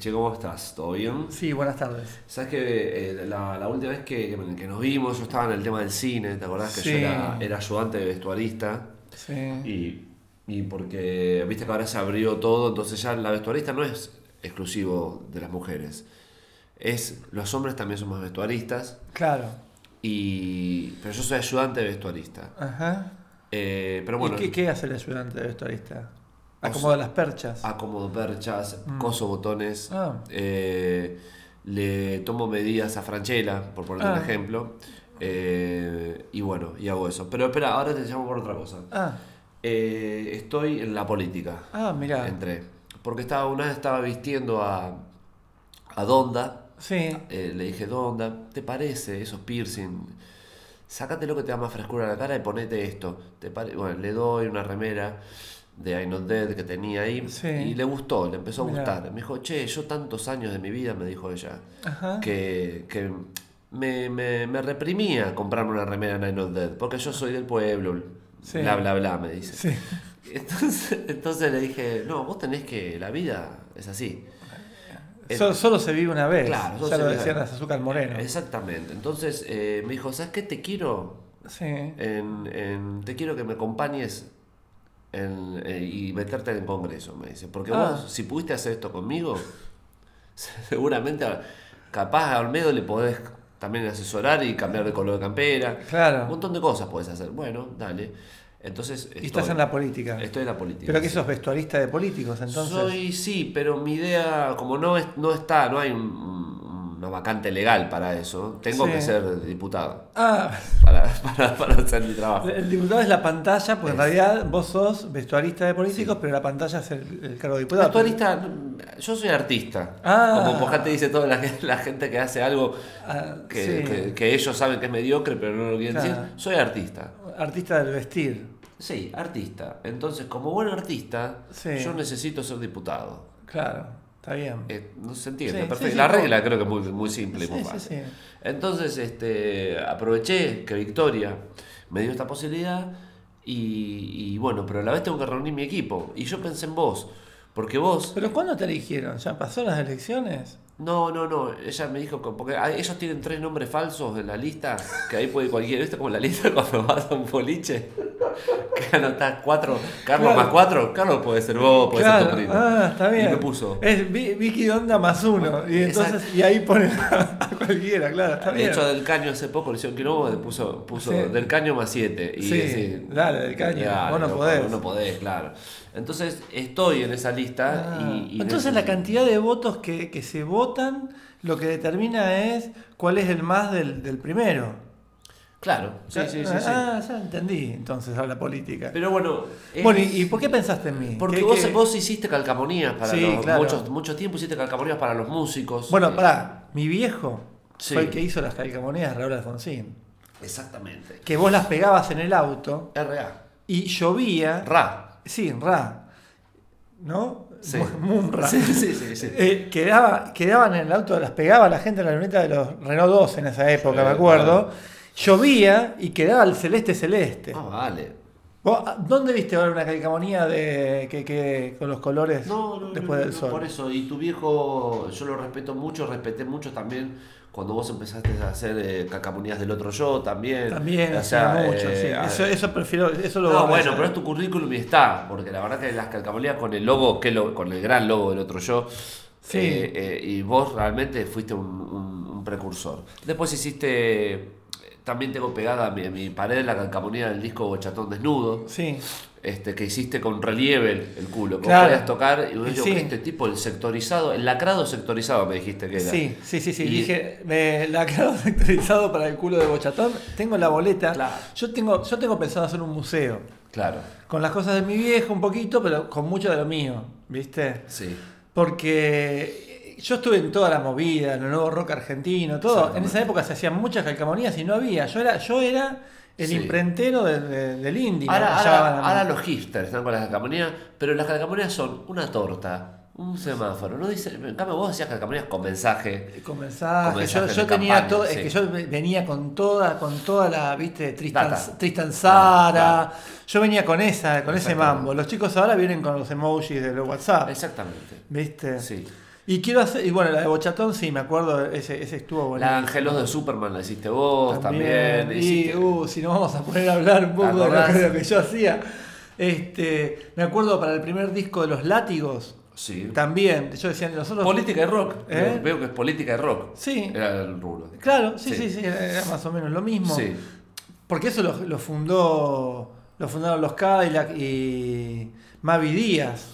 ¿Qué haces, che? ¿Cómo estás? ¿Todo bien? Sí, buenas tardes. Sabes que eh, la, la última vez que, que nos vimos, yo estaba en el tema del cine, ¿te acordás que Sí. yo era, era ayudante de vestuarista? Sí. Y, y porque, viste que ahora se abrió todo, entonces ya la vestuarista no es exclusivo de las mujeres. Es, los hombres también somos vestuaristas, Claro. y, pero yo soy ayudante de vestuarista. Ajá. Eh, pero bueno, ¿Y qué, qué hace el ayudante de vestuarista? O Acomoda sea, las perchas. acomodo perchas, Mm. coso botones, Ah. eh, le tomo medidas a Franchella, por ponerte un Ah. ejemplo, eh, y bueno, y hago eso. Pero espera, ahora te llamo por otra cosa. Ah, Eh, estoy en la política. ah, mirá. Entré. Porque estaba, una vez estaba vistiendo a, a Donda. Sí. eh, le dije, Donda, ¿te parece esos piercing? Sácate lo que te da más frescura a la cara y ponete esto. ¿Te pare-?" Bueno, le doy una remera de I Not Dead que tenía ahí Sí. y le gustó, le empezó a Mirá. gustar. Me dijo, che, yo tantos años de mi vida, me dijo ella, Ajá. que, que me, me, me reprimía comprarme una remera de I Not Dead, porque yo soy del pueblo, Sí. bla, bla, bla, me dice. Sí. Entonces, entonces le dije, no, vos tenés que, la vida es así. Eh, Solo, solo se vive una vez. Claro, ya lo decían las azúcar moreno. Exactamente. Entonces eh, me dijo, ¿sabes qué? Te quiero, Sí. en, en- te quiero que me acompañes en- eh, y meterte en el Congreso, me dice. Porque Ah. vos, si pudiste hacer esto conmigo, seguramente capaz a Olmedo le podés también asesorar y cambiar de color de campera. Un Claro. montón de cosas podés hacer. Bueno, dale. Entonces... Y estás en la política. Estoy en la política. Pero que sos vestuarista de políticos, entonces. Soy, sí, pero mi idea, como no, es, no está, no hay un- un- una vacante legal para eso, tengo Sí. que ser diputado Ah, para, para, para hacer mi trabajo. el diputado es la pantalla, porque en Es- realidad vos sos vestuarista de políticos, pero la pantalla es el, el cargo de diputado. Actualista, yo soy artista. Ah. Como Pojá te dice toda la, gente- la gente que hace algo Ah, que, sí. que- que ellos saben que es mediocre, pero no lo quieren Claro. decir. Soy artista. Artista del vestir. Sí, artista. Entonces, como buen artista, yo necesito ser diputado. Claro, está bien. Eh, no se entiende, Sí, perfecto. sí, la regla creo que es muy, muy simple y muy fácil. Entonces, este, aproveché que Victoria me dio esta posibilidad y, y bueno, pero a la vez tengo que reunir mi equipo. Y yo pensé en vos, porque vos... ¿Pero cuándo te eligieron? ¿Ya pasó las elecciones? No, no, no, ella me dijo, que- porque ah, ellos tienen tres nombres falsos en la lista, que ahí puede cualquiera, ¿viste como la lista cuando vas a un boliche? Que anotás cuatro, Carlos Claro. más cuatro, Carlos puede ser vos, puede ser tu primo. ah, está bien. Y me puso. Es Vi- Vicky Onda más uno. Y Exacto. entonces, y ahí ponen a, cualquiera, claro, está De bien. hecho, del caño hace poco le hicieron quilombo, le puso, puso Sí. del caño más siete. Y Sí, así, dale, Del Caño, vos no podés. Vos no podés, claro. Entonces, estoy en esa lista Ah, y, y entonces la cantidad de votos que, que se votan lo que determina es cuál es el más del, del primero. Claro, sí, sí, sí. sí. Ah, ya entendí entonces a la política. Pero bueno. es- bueno, ¿y, y por qué pensaste en mí? Porque ¿Qué- vos, vos hiciste calcamonías para Sí, los. claro. Mucho, mucho tiempo hiciste calcamonías para los músicos. Bueno, Eh, pará, mi viejo Sí. fue el que hizo las calcamonías de Raúl Alfonsín. Exactamente. Que vos las pegabas en el auto RA. y llovía. Ra. Sí, ra. ¿No? Sí. Sí, sí, sí. sí. Eh, quedaba, quedaban en el auto, las pegaba la gente en la luneta de los Renault 2 en esa época, Sí, me acuerdo. Llovía y quedaba el celeste celeste. Ah, vale. ¿Vos, ah, ¿Dónde viste ahora una calcamonía de que, que con los colores No, no, no, después no, del no, sol? por eso. Y tu viejo, yo lo respeto mucho, respeté mucho también cuando vos empezaste a hacer eh, calcamonías del otro yo también. También, O sea, mucho, eh, sí. Eso, eso prefiero, eso lo No, bueno, pero es tu currículum y está, porque la verdad que las calcamonías con el logo, que lo, con el gran logo del otro yo, Sí. eh, eh, y vos realmente fuiste un, un- un precursor. Después hiciste, también tengo pegada a mi, a mi pared la calcamonía del disco Bochatón Desnudo, Sí, este, que hiciste con relieve el, el culo, que Claro. podías tocar, y vos Y digo, sí. este tipo, el sectorizado, el lacrado sectorizado me dijiste que era. sí, sí, sí, sí. Y- Dije, me la quedado sectorizado para el culo de Bochatón. Tengo la boleta. Claro. Yo tengo, yo tengo pensado hacer un museo. Claro, Con las cosas de mi viejo un poquito, pero con mucho de lo mío, ¿viste? sí. Porque yo estuve en toda la movida, en el nuevo rock argentino, todo. En esa época se hacían muchas calcamonías y no había. Yo era, yo era el Sí. imprentero de- de- del indie. me Ahora, los hipsters están con las calcamonías, pero las calcamonías son una torta, un semáforo. No dice, en cambio vos hacías calcamonías con mensaje. Con mensajes. Con yo mensajes yo tenía todo, sí. es que yo ve- venía con toda, con toda la, viste, Tristan. Tristan Sara. Claro, Yo venía con esa, con ese mambo. Los chicos ahora vienen con los emojis de los WhatsApp. Exactamente. ¿Viste? Sí. Y quiero hacer, y bueno, la de Bochatón sí, me acuerdo, ese, ese estuvo bueno. La de Ángelos de Superman la hiciste vos también. Y hiciste- uh, si nos vamos a poner a hablar un poco de lo, acordás? de lo que yo hacía. Este, me acuerdo para el primer disco de los látigos, Sí. también, yo decía, nosotros... Política y rock. ¿Eh? Veo que es política y rock. Sí. Era el rubro. Claro, sí, Sí. sí, sí, era más o menos lo mismo. Sí. Porque eso lo, lo fundó, lo fundaron los Cadillac y Mavi Díaz,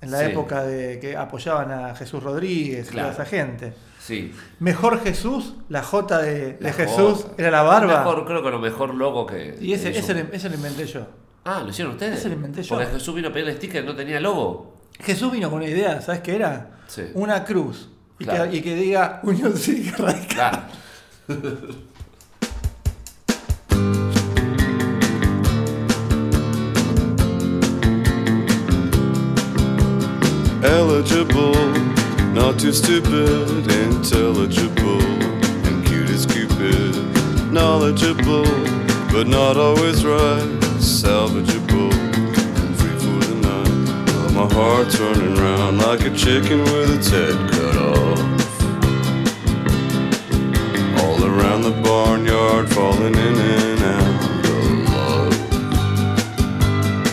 en la Sí. época de que apoyaban a Jesús Rodríguez y a esa gente. Sí. Mejor Jesús, la J de, Jesús, J. era la barba. Mejor, creo que lo mejor logo que. Y ese, que ese, lo- ese lo inventé yo. Ah, ¿lo hicieron ustedes? ese lo inventé yo. Porque Jesús vino a pedir el sticker no tenía logo. Jesús vino con una idea, ¿sabes qué era? Sí. Una cruz. Y, Claro. que, y que diga Unión Cívica Radical. Claro. eligible, not too stupid, intelligible, and cute as Cupid, knowledgeable, but not always right, salvageable, and free for the night. Well, my heart's running round like a chicken with its head cut off. All around the barnyard, falling in and out of love.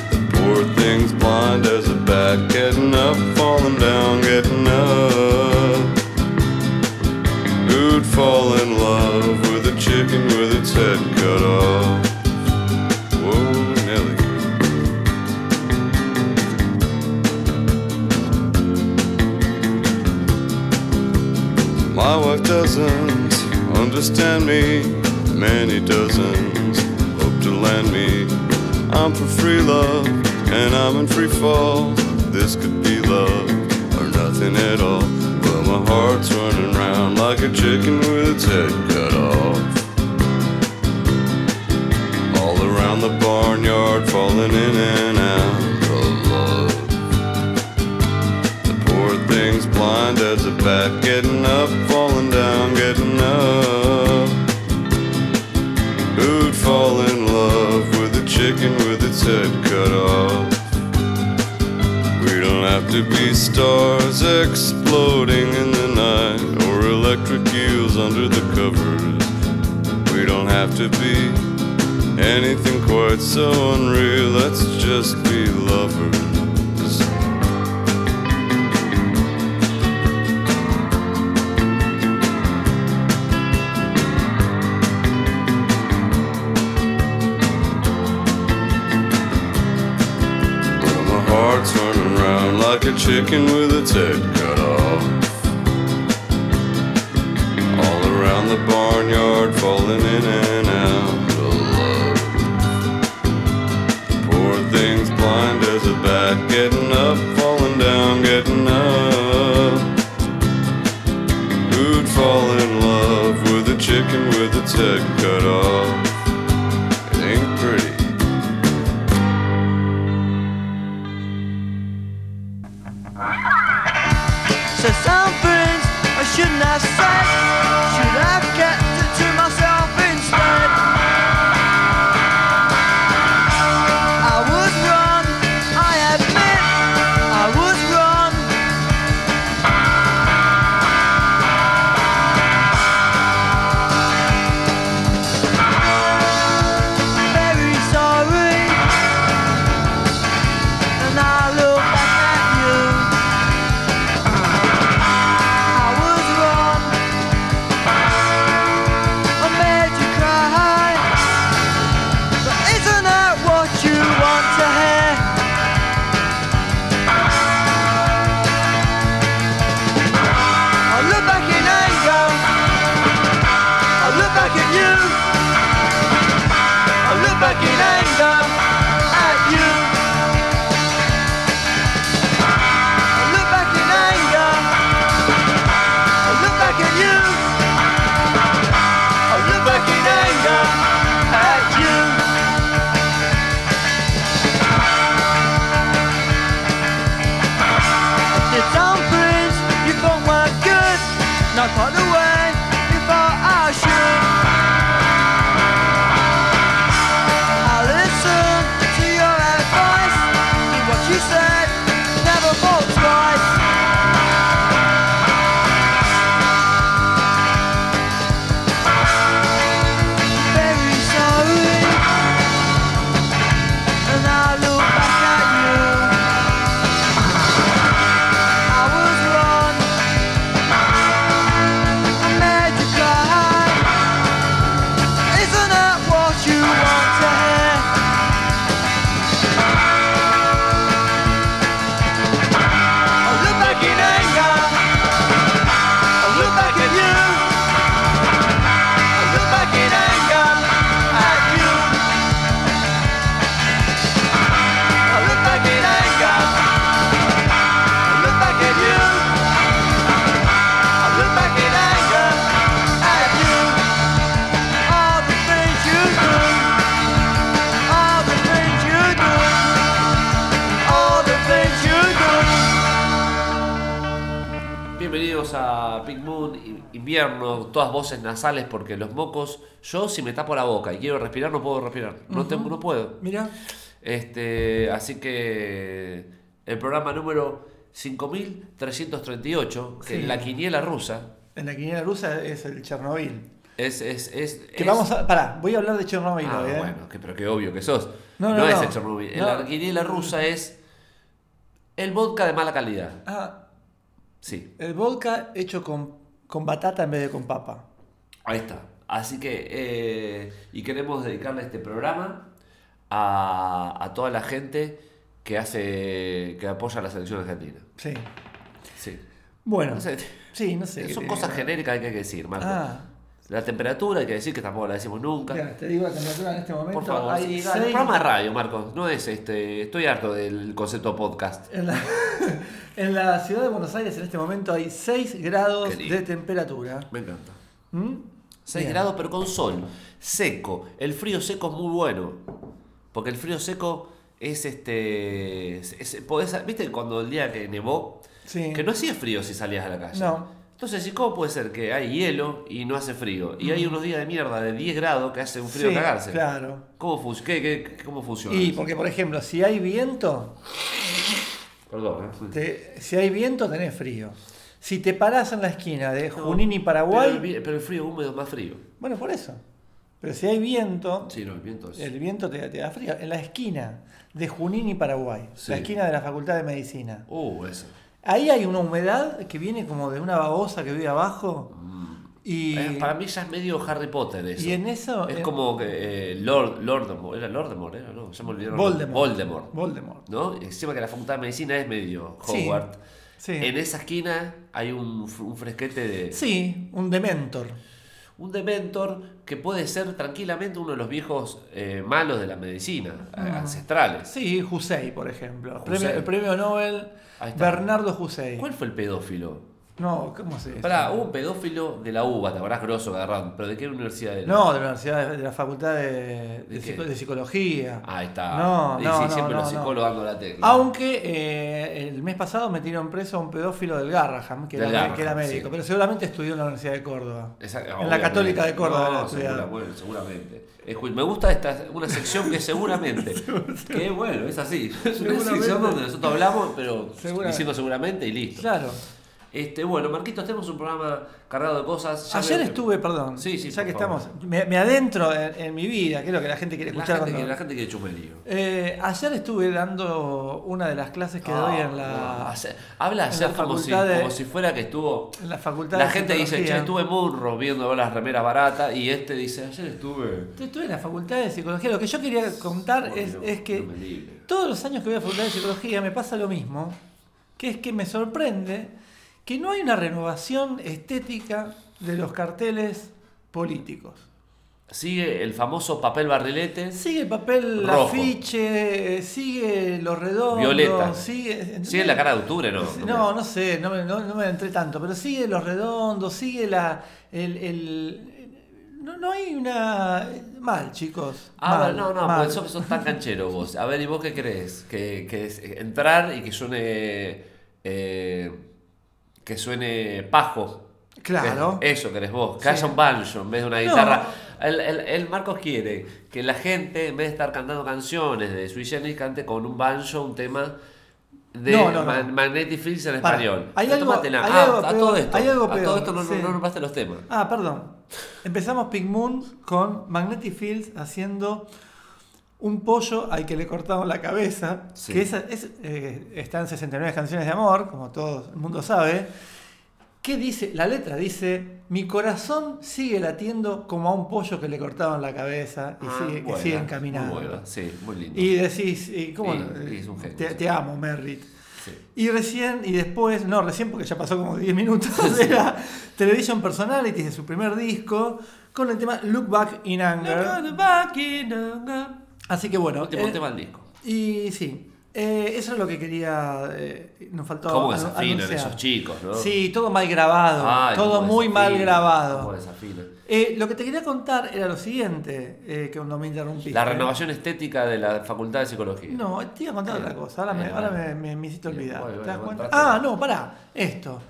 The poor thing's blind as a bat, getting up, falling down, getting up. Who'd fall in love with a chicken with its head cut off? Whoa, Nelly. My wife doesn't understand me, many dozens hope to land me. I'm for free love, and I'm in free fall. This could be love or nothing at all. But my heart's running round like a chicken with its head cut off. All around the barnyard, falling in and out of love. The poor thing's blind as a bat, getting up, falling down, getting up. Who'd fall in love chicken with its head cut off? We don't have to be stars exploding in the night or electric eels under the covers. We don't have to be anything quite so unreal. Let's just be lovers. Like a chicken with its head cut off. All around the barnyard, falling in and voces nasales porque los mocos, yo si me tapo la boca y quiero respirar no puedo respirar, no, tengo- no puedo. Mira, Este, así que el programa número 5338, que Sí. es la quiniela rusa, en la quiniela rusa es el Chernobyl. es... es, es Que es- vamos a. Pará, voy a hablar de Chernobyl Ah, hoy, ¿eh? bueno, que, pero qué obvio que sos. No, No, no, es el Chernobyl. En No. La quiniela rusa es el vodka de mala calidad. Ah, Sí, el vodka hecho con, con batata en vez de con papa. Ahí está. Así que, eh, y queremos dedicarle este programa a, a toda la gente que hace, que apoya a la selección argentina. Sí. Sí. Bueno, No sé, sí, no sé. son cosas genéricas que hay que decir, Marco. Ah, La temperatura hay que decir que tampoco la decimos nunca. mira, te digo la temperatura en este momento. Por favor, hay seis- programa de radio, Marcos. No es este. Estoy harto del concepto podcast. En la, en la ciudad de Buenos Aires en este momento hay 6 grados de temperatura. Me encanta. ¿Mm? 6 Bien. grados, pero con sol. Seco. El frío seco es muy bueno. Porque el frío seco es este. es- es- podés- ¿Viste cuando el día que nevó? Sí. Que no hacía frío si salías a la calle. No. Entonces, ¿y cómo puede ser que hay hielo y no hace frío? Y hay unos días de mierda de 10 grados que hace un frío Mm. Sí, cagarse. Claro. ¿Cómo, qué- qué- cómo funciona? Y eso? porque, por ejemplo, si hay viento, Perdón, ¿eh? te- si hay viento tenés frío. Si te parás en la esquina de Junín y Paraguay, Pero el, vi- pero el frío húmedo es más frío. bueno, por eso. Pero si hay viento, Sí, no, el viento es. el viento te, te da frío. En la esquina de Junín y Paraguay, Sí. la esquina de la Facultad de Medicina, Uh, eso. ahí hay una humedad que viene como de una babosa que vive abajo. Y, Eh, para mí ya es medio Harry Potter eso. y en eso. Es en- como que eh, Lord, Lordemort, era Lordemort, era, ¿no? Ya me olvidé. Voldemort. Voldemort. Voldemort. ¿No? Encima que la facultad de medicina es medio Sí, Hogwarts. Sí. En esa esquina hay un, un fresquete de. Sí, un dementor. Un dementor que puede ser tranquilamente uno de los viejos eh, malos de la medicina, eh, ancestrales. Sí, Husey, por ejemplo. Husey. Premio- el premio Nobel. Bernardo Husey. ¿Cuál fue el pedófilo? No, ¿cómo se dice? Pará, hubo un pedófilo de la UBA, te habrás grosso que agarraron, pero ¿de qué universidad era? No, de la Universidad de, la Facultad de, de psico- de Psicología. Ahí está. No, Y no, sí, no, siempre no, los psicólogos dando la tecla. Aunque eh, el mes pasado metieron preso a un pedófilo del Garraham, que, Del era, Garraham, que era médico, sí. pero seguramente estudió en la Universidad de Córdoba. Esa- En la. Católica de Córdoba segura- bueno, seguramente. Me gusta esta una sección que seguramente. que bueno, es así. Es una sección donde nosotros hablamos, pero Seguramente. diciendo seguramente y listo. Claro. Este, bueno, Marquitos, tenemos un programa cargado de cosas. Ya Ayer estuve, perdón, Sí, sí, ya que favor. estamos, me, me adentro en, en mi vida, que es lo que la gente quiere La escuchar. gente, cuando- que, la gente quiere chumerío. Eh, ayer estuve dando una de las clases que doy en Ah, la, hace- Habla ayer la como si, de- como si fuera que estuvo. en la facultad La de gente dice, che, estuve en Munro viendo las remeras baratas. Y este dice, ayer estuve. Estuve en la facultad de psicología. Lo que yo quería contar Bueno, es, que no todos los años que voy a la facultad de psicología me pasa lo mismo, que es que me sorprende que no hay una renovación estética de los carteles políticos. Sigue el famoso papel barrilete. Sigue el papel Rojo. afiche, sigue los redondos, Violeta. sigue... Sigue la cara de octubre, ¿no? No, no sé, no me, no, no me entré tanto, pero sigue los redondos, sigue la... El, el- no, no hay una... Mal, chicos. Ah, mal, no, no, mal. porque sos, tan canchero vos. A ver, ¿y vos qué crees? Que, que es entrar y que suene. eh, que suene pajo. Claro. Que- Eso querés vos. Que Sí. haya un banjo en vez de una No. guitarra. El, el- el Marcos quiere que la gente, en vez de estar cantando canciones de Sui Generis, cante con un banjo un tema de No, no, no. Magnetic Fields en español. hay No, algo- hay Ah, algo a peor, todo esto. hay algo a todo peor, esto no, no, sí. no los temas. Ah, perdón. Empezamos Pink Moon con Magnetic Fields haciendo un pollo al que le cortaron la cabeza, Sí. que esa- es, eh, está en 69 canciones de amor, como todo el mundo sabe. ¿Qué dice? La letra dice, mi corazón sigue latiendo como a un pollo que le cortaron la cabeza y Ah, sigue, que buena, siguen caminando. Muy buena, sí, muy lindo. Y decís, y ¿cómo sí, es un genio, te, sí. te amo, Merritt. Sí. Y recién, y después, no, recién porque ya pasó como 10 minutos, era Television Personalities de su primer disco, con el tema Look Back in Anger. Así que bueno. Último eh, tema del disco. Y sí, eh, eso es lo que quería. eh, nos faltó. ¿Cómo desafinan esos chicos, no? Sí, todo mal grabado. Ay, todo muy mal grabado. cómo. Eh, lo que te quería contar era lo siguiente, eh, que cuando me interrumpiste. La renovación estética de la Facultad de Psicología. No, te iba a contar otra cosa. Ahora, me, Bien, ahora me, me- me hiciste olvidar. ¿Te das cuenta? Ah, no, pará. Esto.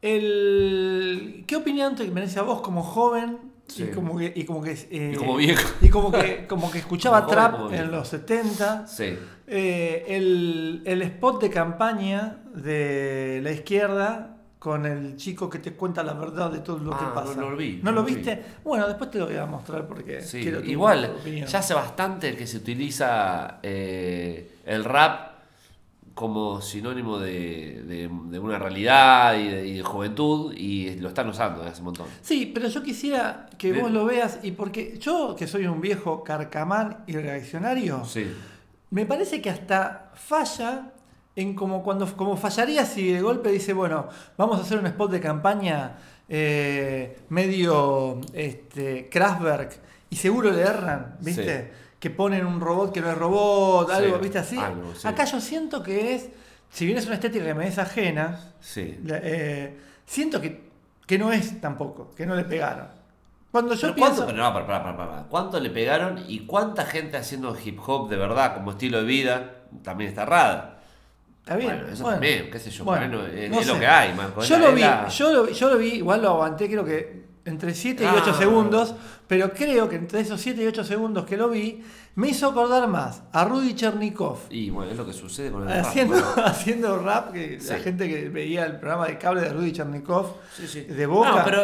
el, ¿qué opinión te merece a vos como joven Sí. y como que, y como que, eh, Y como viejo. y como que, como que escuchaba Como trap en los 70? Sí. Eh, el, el spot de campaña de la izquierda con el chico que te cuenta la verdad de todo lo Ah, que no- pasa. no lo vi, ¿No no lo lo vi. viste? Bueno, después te lo voy a mostrar porque Sí, quiero tu igual, opinión. ya hace bastante que se utiliza eh, el rap como sinónimo de, de- de una realidad y de, y de juventud y lo están usando desde hace un montón. Sí, pero yo quisiera que vos lo veas y porque yo, que soy un viejo carcamán y reaccionario, Sí, me parece que hasta falla en como cuando como fallaría si de golpe dice, bueno, vamos a hacer un spot de campaña eh, medio este, Kraftwerk y seguro le erran, ¿viste? Sí. Que ponen un robot que no es robot, algo, Sí, ¿viste así? algo, sí. Acá yo siento que es, si bien es una estética que me es ajena, sí. eh, siento que, que no es tampoco, que no le pegaron. Cuando yo Pero pienso... ¿cuánto, pero no, pará, pará, pará. ¿Cuánto le pegaron y cuánta gente haciendo hip hop de verdad como estilo de vida también está errada? Está bien. Bueno, eso bueno. también, qué sé yo, Bueno, es, no es lo que hay, es Yo la- lo vi, la- yo lo, yo lo vi, igual lo aguanté creo que entre 7 y Ah. 8 segundos, pero creo que entre esos 7 y 8 segundos que lo vi, me hizo acordar más a Rudy Chernikov Y bueno, es lo que sucede con el rap, haciendo, bueno. haciendo rap, que la gente que veía el programa de cable de Rudy Chernikov Sí, sí. de Boca. No, pero,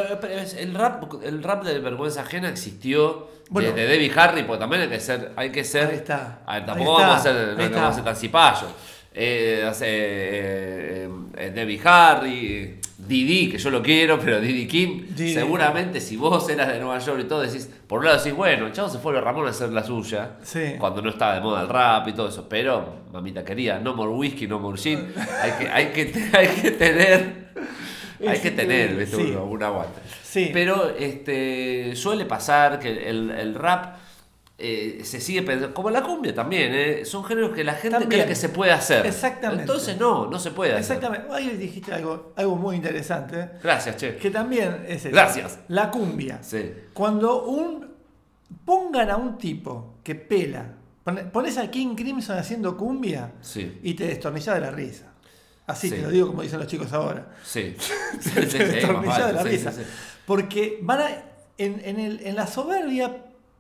el rap, el rap de vergüenza ajena existió Bueno. desde Debbie Harry, porque también hay que ser, hay que ser. Ahí está, a ver, ahí tampoco está, vamos a ser, ahí no, vamos a ser tan cipayos. Eh, eh, eh, Debbie Harry, Didi, que yo lo quiero, pero Didi Kim, Didi. seguramente si vos eras de Nueva York y todo, decís, por un lado decís, bueno, el chavo se fue a Ramón a hacer la suya, Sí. cuando no estaba de moda el rap y todo eso, pero, mamita querida, no more whisky, no more gin, hay que, hay que, hay que tener, hay que tener, ¿viste? Sí. un, un aguante. Sí. Pero este, suele pasar que el, el rap eh, se sigue pensando, como la cumbia también, ¿eh? son géneros que la gente También. cree que se puede hacer. Exactamente. Entonces no, no se puede hacer. Exactamente. Ahí dijiste algo, algo muy interesante, Gracias, che. que también es eso. Gracias. La cumbia. Sí. Cuando un pongan a un tipo que pela, pone- pones a King Crimson haciendo cumbia Sí. y te destornillás de la risa. Así Sí. te lo digo como dicen los chicos ahora. Sí. Te destornillás de la risa. Porque van a, en, en el- en la soberbia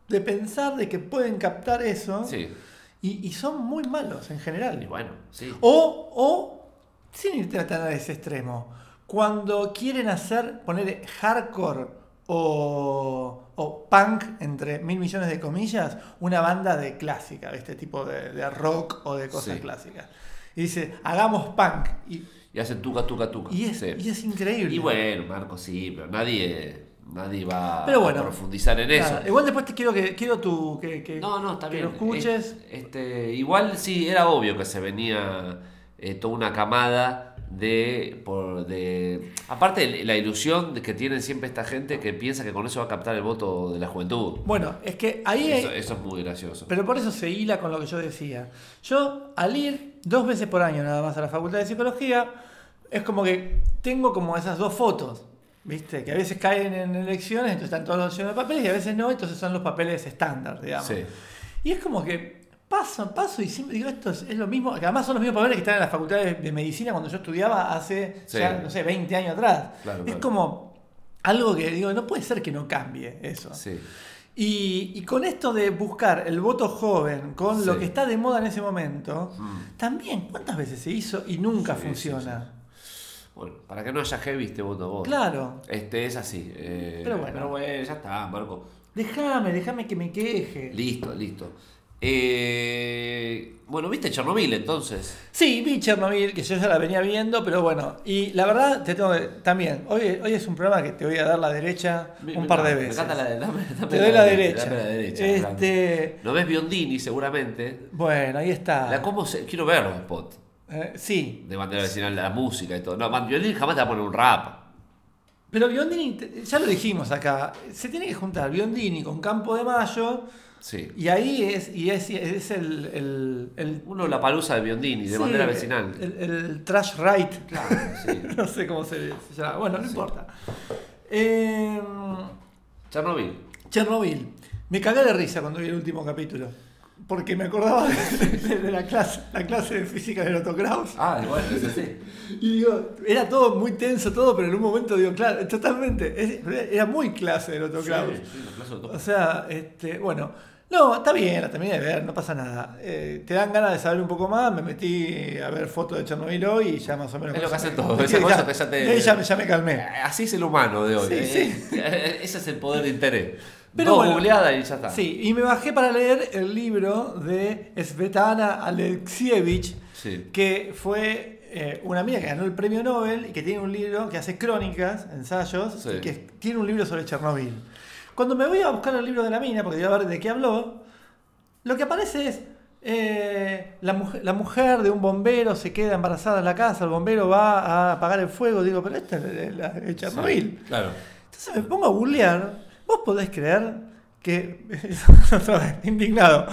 de pensar de que pueden captar eso Sí. y, y son muy malos en general. Y bueno, sí. O, o, sin irte tan a ese extremo, cuando quieren hacer, poner hardcore o, o punk, entre mil millones de comillas, una banda de clásica, de este tipo de, de rock o de cosas Sí. clásicas. Y dice, hagamos punk. Y, Y hacen tuca, tuca, tuca. y es, Sí. y es increíble. Y bueno, Marco, sí, pero nadie, nadie va Pero bueno, a profundizar en eso. Igual después te quiero que quiero tu que, que- No, no, está que bien. lo escuches. Es- Este, igual sí, era obvio que se venía eh, toda una camada de, por, de... Aparte la ilusión que tienen siempre esta gente que piensa que con eso va a captar el voto de la juventud. Bueno, es que ahí Eso, hay- eso es muy gracioso. Pero por eso se hila con lo que yo decía. Yo, al ir dos veces por año nada más a la Facultad de Psicología, es como que tengo como esas dos fotos, ¿viste? Que a veces caen en elecciones, entonces están todos los de papeles, y a veces no, entonces son los papeles estándar, digamos. Sí. Y es como que paso, paso y siempre digo, esto es, es lo mismo, que además son los mismos papeles que están en la Facultad de, de Medicina cuando yo estudiaba hace, Sí. ya, no sé, 20 años atrás. Claro, es claro. como algo que digo, no puede ser que no cambie eso. Sí. Y, y con esto de buscar el voto joven, con lo Sí. que está de moda en ese momento, Mm. también, ¿cuántas veces se hizo y nunca funciona? Bueno, para que no haya heavy te voto vos. Claro. Este es así. eh, Pero bueno. Pero bueno, ya está, Marco. Déjame, déjame que me queje. Listo, listo. Eh, bueno, ¿viste Chernobyl entonces? Sí, vi Chernobyl, que yo ya la venía viendo, pero bueno. Y la verdad, te tengo que- también, hoy, hoy es un programa que te voy a dar la derecha Me- un par de veces. encanta la, dame- dame te doy la derecha, derecha. dame la derecha, este, ¿No ves Biondini seguramente? bueno, ahí está. La, ¿cómo se- quiero ver los spots Eh, sí, de bandera vecinal, la música y todo. No, man, Biondini jamás te va a poner un rap. pero Biondini, ya lo dijimos acá, se tiene que juntar Biondini con Campo de Mayo. Sí. Y ahí es, y es, es el, el, el- Uno la palusa de Biondini, de sí, bandera vecinal. El, el trash right. Claro, sí. no sé cómo se, se llama. Bueno, no importa. Eh, Chernobyl. Chernobyl. Me cagué de risa cuando vi el último capítulo. Porque me acordaba de, de la, clase, la clase de física de Otto Kraus. Ah, igual, es así. Y digo, era todo muy tenso, todo, pero en un momento digo, claro, totalmente, era muy clase de Otto Kraus. Sí, sí, la clase de O sea, este, bueno, no, está bien, la terminé de ver, no pasa nada. Eh, te dan ganas de saber un poco más, me metí a ver fotos de Chernobyl hoy y ya más o menos... Es lo que eso me- todos, me- esas ya- cosas que ya te- ya, ya me calmé. Así es el humano de hoy. Sí, eh. sí. Ese es el poder de interés. Pero Dos bueno, y ya está. Sí, y me bajé para leer el libro de Svetlana Alexievich, Sí. que fue eh, una amiga que ganó el premio Nobel y que tiene un libro que hace crónicas, ensayos, Sí. y que tiene un libro sobre Chernobyl. Cuando me voy a buscar el libro de la mina, porque voy a ver de qué habló, lo que aparece es eh, la, mujer, la mujer de un bombero se queda embarazada en la casa, el bombero va a apagar el fuego, digo, pero esta es la de Chernobyl. Sí, Claro. Entonces me pongo a googlear. ¿Vos podés creer que. indignado.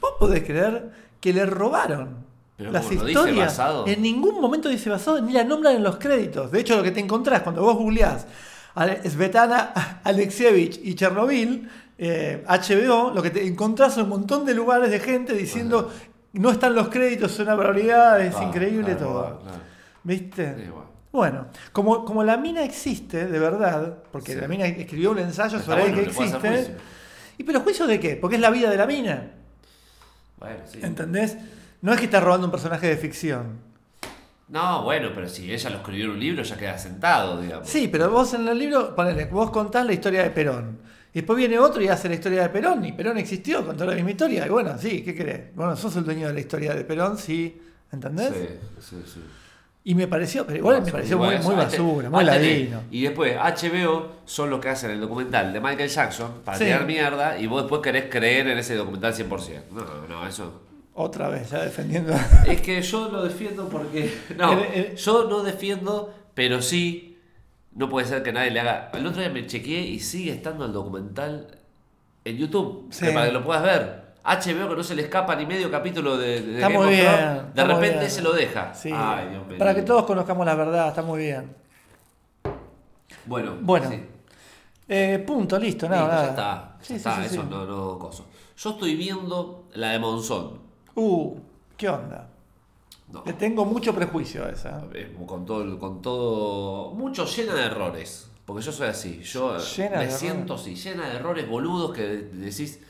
¿Vos podés creer que le robaron Pero las historias? basado. En ningún momento dice basado, ni la nombran en los créditos. De hecho, lo que te encontrás cuando vos googleás a Svetlana Alexievich y Chernobyl, eh, HBO, lo que te encontrás son un montón de lugares de gente diciendo. No están los créditos, es una barbaridad, es Ah, increíble claro, todo. claro. ¿Viste? Sí, bueno. Bueno, como, como la mina existe, de verdad, porque Sí. la mina escribió un ensayo sobre bueno, que existe. ¿Y pero juicio de qué? Porque es la vida de la mina. Bueno, sí. ¿Entendés? No es que está robando un personaje de ficción. No, bueno, pero si ella lo escribió en un libro ya queda sentado, digamos. Sí, pero vos en el libro, ponele, vos contás la historia de Perón. Y después viene otro y hace la historia de Perón. Y Perón existió, contó la misma historia. Y bueno, sí, ¿qué querés? Bueno, sos el dueño de la historia de Perón, sí. ¿Entendés? Sí, sí, sí. Y me pareció, pero igual me pareció muy, basura, muy ladino. Y después HBO son los que hacen el documental de Michael Jackson para Sí. tirar mierda y vos después querés creer en ese documental 100%. No, no, eso. Otra vez, ya defendiendo. Es que yo lo defiendo porque. No, El- el- yo no defiendo, pero sí. No puede ser que nadie le haga. El otro día me chequeé y sigue estando el documental en YouTube. Sí. que Para que lo puedas ver. HBO que no se le escapa ni medio capítulo de, de Está Game muy of bien, Thrones, De repente bien. se lo deja. Sí. Ay, Dios mío. Para que todos conozcamos la verdad, está muy bien. Bueno, Bueno, sí. Eh, punto, listo, nada. Listo, ya está. Ya Sí, sí, está, sí, eso no, no coso. Yo estoy viendo la de Monzón. Uh, ¿qué onda? No. Le tengo mucho prejuicio a esa. Con todo, con todo. Mucho llena de errores. Porque yo soy así. Yo Llena me siento así, llena de errores boludos que de- decís.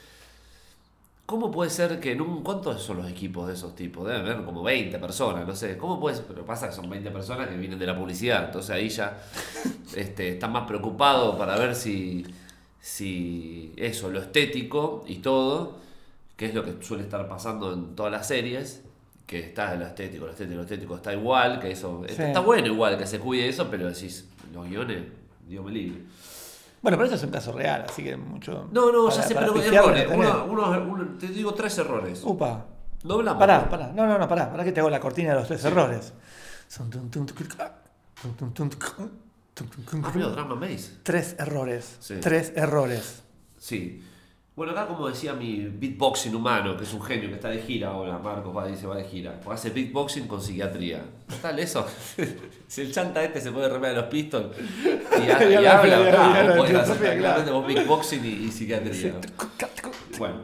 ¿Cómo puede ser que en un. ¿Cuántos son los equipos de esos tipos? Deben haber como 20 personas, no sé. ¿Cómo puede ser? Pero pasa que son 20 personas que vienen de la publicidad. Entonces ahí ya este, están más preocupados para ver si. Si eso, lo estético y todo, que es lo que suele estar pasando en todas las series, que está lo estético, lo estético, lo estético está igual, que eso. Sí. Está bueno igual que se cuide eso, pero decís, los guiones, Dios me libre. Bueno, pero esto es un caso real, así que mucho. No, no, ya para- sé, para pero errores. no tenés. Uno, uno- uno- te digo tres errores. Upa. No hablamos. Pará, ¿no? pará. No, no, no, pará. Pará que te hago la cortina de los tres errores. Son ah, tum, tum, tum, tuc, tum, tum, tum, Ah, tum. medio drama base. Tres errores. Sí. Tres errores. Sí. Bueno, acá como decía mi beatboxing humano, que es un genio que está de gira ahora, Marcos va, dice va de gira, pues hace beatboxing con psiquiatría. Total, eso. si el chanta este se puede remar de los pistols y, ha- y lo- habla, tranquilamente vos beatboxing y, y psiquiatría. Bueno,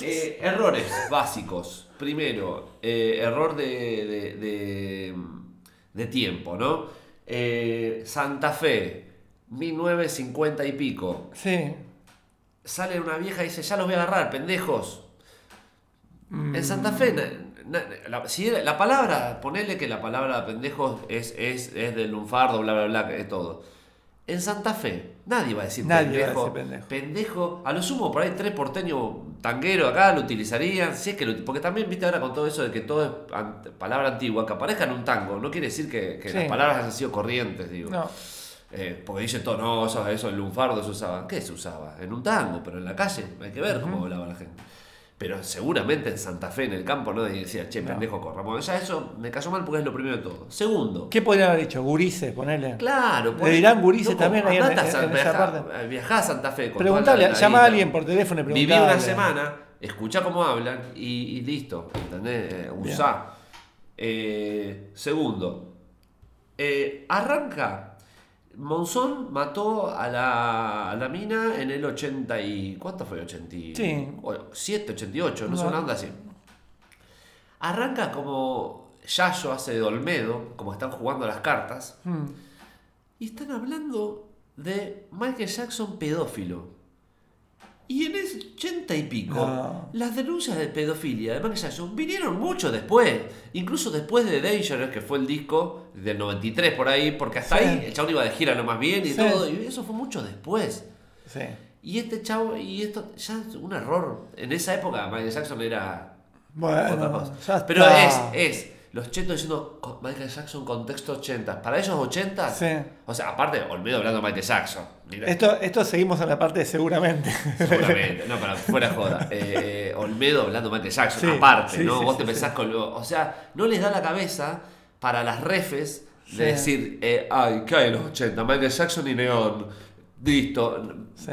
eh, errores básicos. Primero, eh, error de, de, de- de tiempo, ¿no? Eh, Santa Fe, 1950 y pico. Sí. Sale una vieja y dice, ya los voy a agarrar, pendejos. En Santa Fe, na- na- la, si era- la palabra, ponele que la palabra pendejos es, es, es del lunfardo, bla, bla, bla, que es todo. En Santa Fe, nadie va a decir Nadie va a pendejo, decir pendejo. pendejo. A lo sumo, por ahí tres porteños tangueros acá lo utilizarían. Si es que lo- porque también, viste, ahora con todo eso de que todo es palabra antigua, que aparezca en un tango, no quiere decir que, que Sí. las palabras hayan sido corrientes, digo. No. Eh, porque dicen todo, no, eso, el lunfardo se usaba. ¿Qué se usaba? En un tango, pero en la calle hay que ver cómo hablaba la gente. Pero seguramente en Santa Fe, en el campo, no Y decía, che, pendejo, corramos. Ya eso me cayó mal porque es lo primero de todo. Segundo, ¿Qué podrían haber dicho? Gurises, ponele. claro. Le dirán gurises también ahí en- en- San- en esa parte. Viajá a Santa Fe. Preguntale, llama a alguien por teléfono y Viví preguntale. una semana, escuchá cómo hablan y, y listo, ¿entendés? Eh, usá. Eh, segundo, eh, arranca Monzón mató a la, a la mina en el 80 y... ¿Cuánto fue? 87, 88, no sé, una onda así. Arranca como Yayo hace de Olmedo, como están jugando las cartas, Mm. y están hablando de Michael Jackson pedófilo. Y en ese 80 y pico, No. las denuncias de pedofilia de Michael Jackson vinieron mucho después. Incluso después de Dangerous, que fue el disco del 93 por ahí, porque hasta Sí. ahí el chabón iba de gira lo más bien y Sí. todo. Y eso fue mucho después. Sí. Y este chavo, y esto ya es un error. En esa época Michael Jackson era otra Bueno, cosa. ya Pero es, es los chetos diciendo Michael Jackson contexto 80. Para ellos 80, Sí. o sea, aparte, Olmedo hablando de Michael Jackson. Mira, Esto, esto seguimos en la parte de seguramente. Seguramente, no, pero fuera joda. Eh, Olmedo hablando de Michael Jackson, Sí, aparte, sí, ¿no? sí, Vos te pensás con. O sea, no les da la cabeza para las refes de decir, eh, ay, ¿qué hay en los 80? Michael Jackson y Neon. Listo. Sí.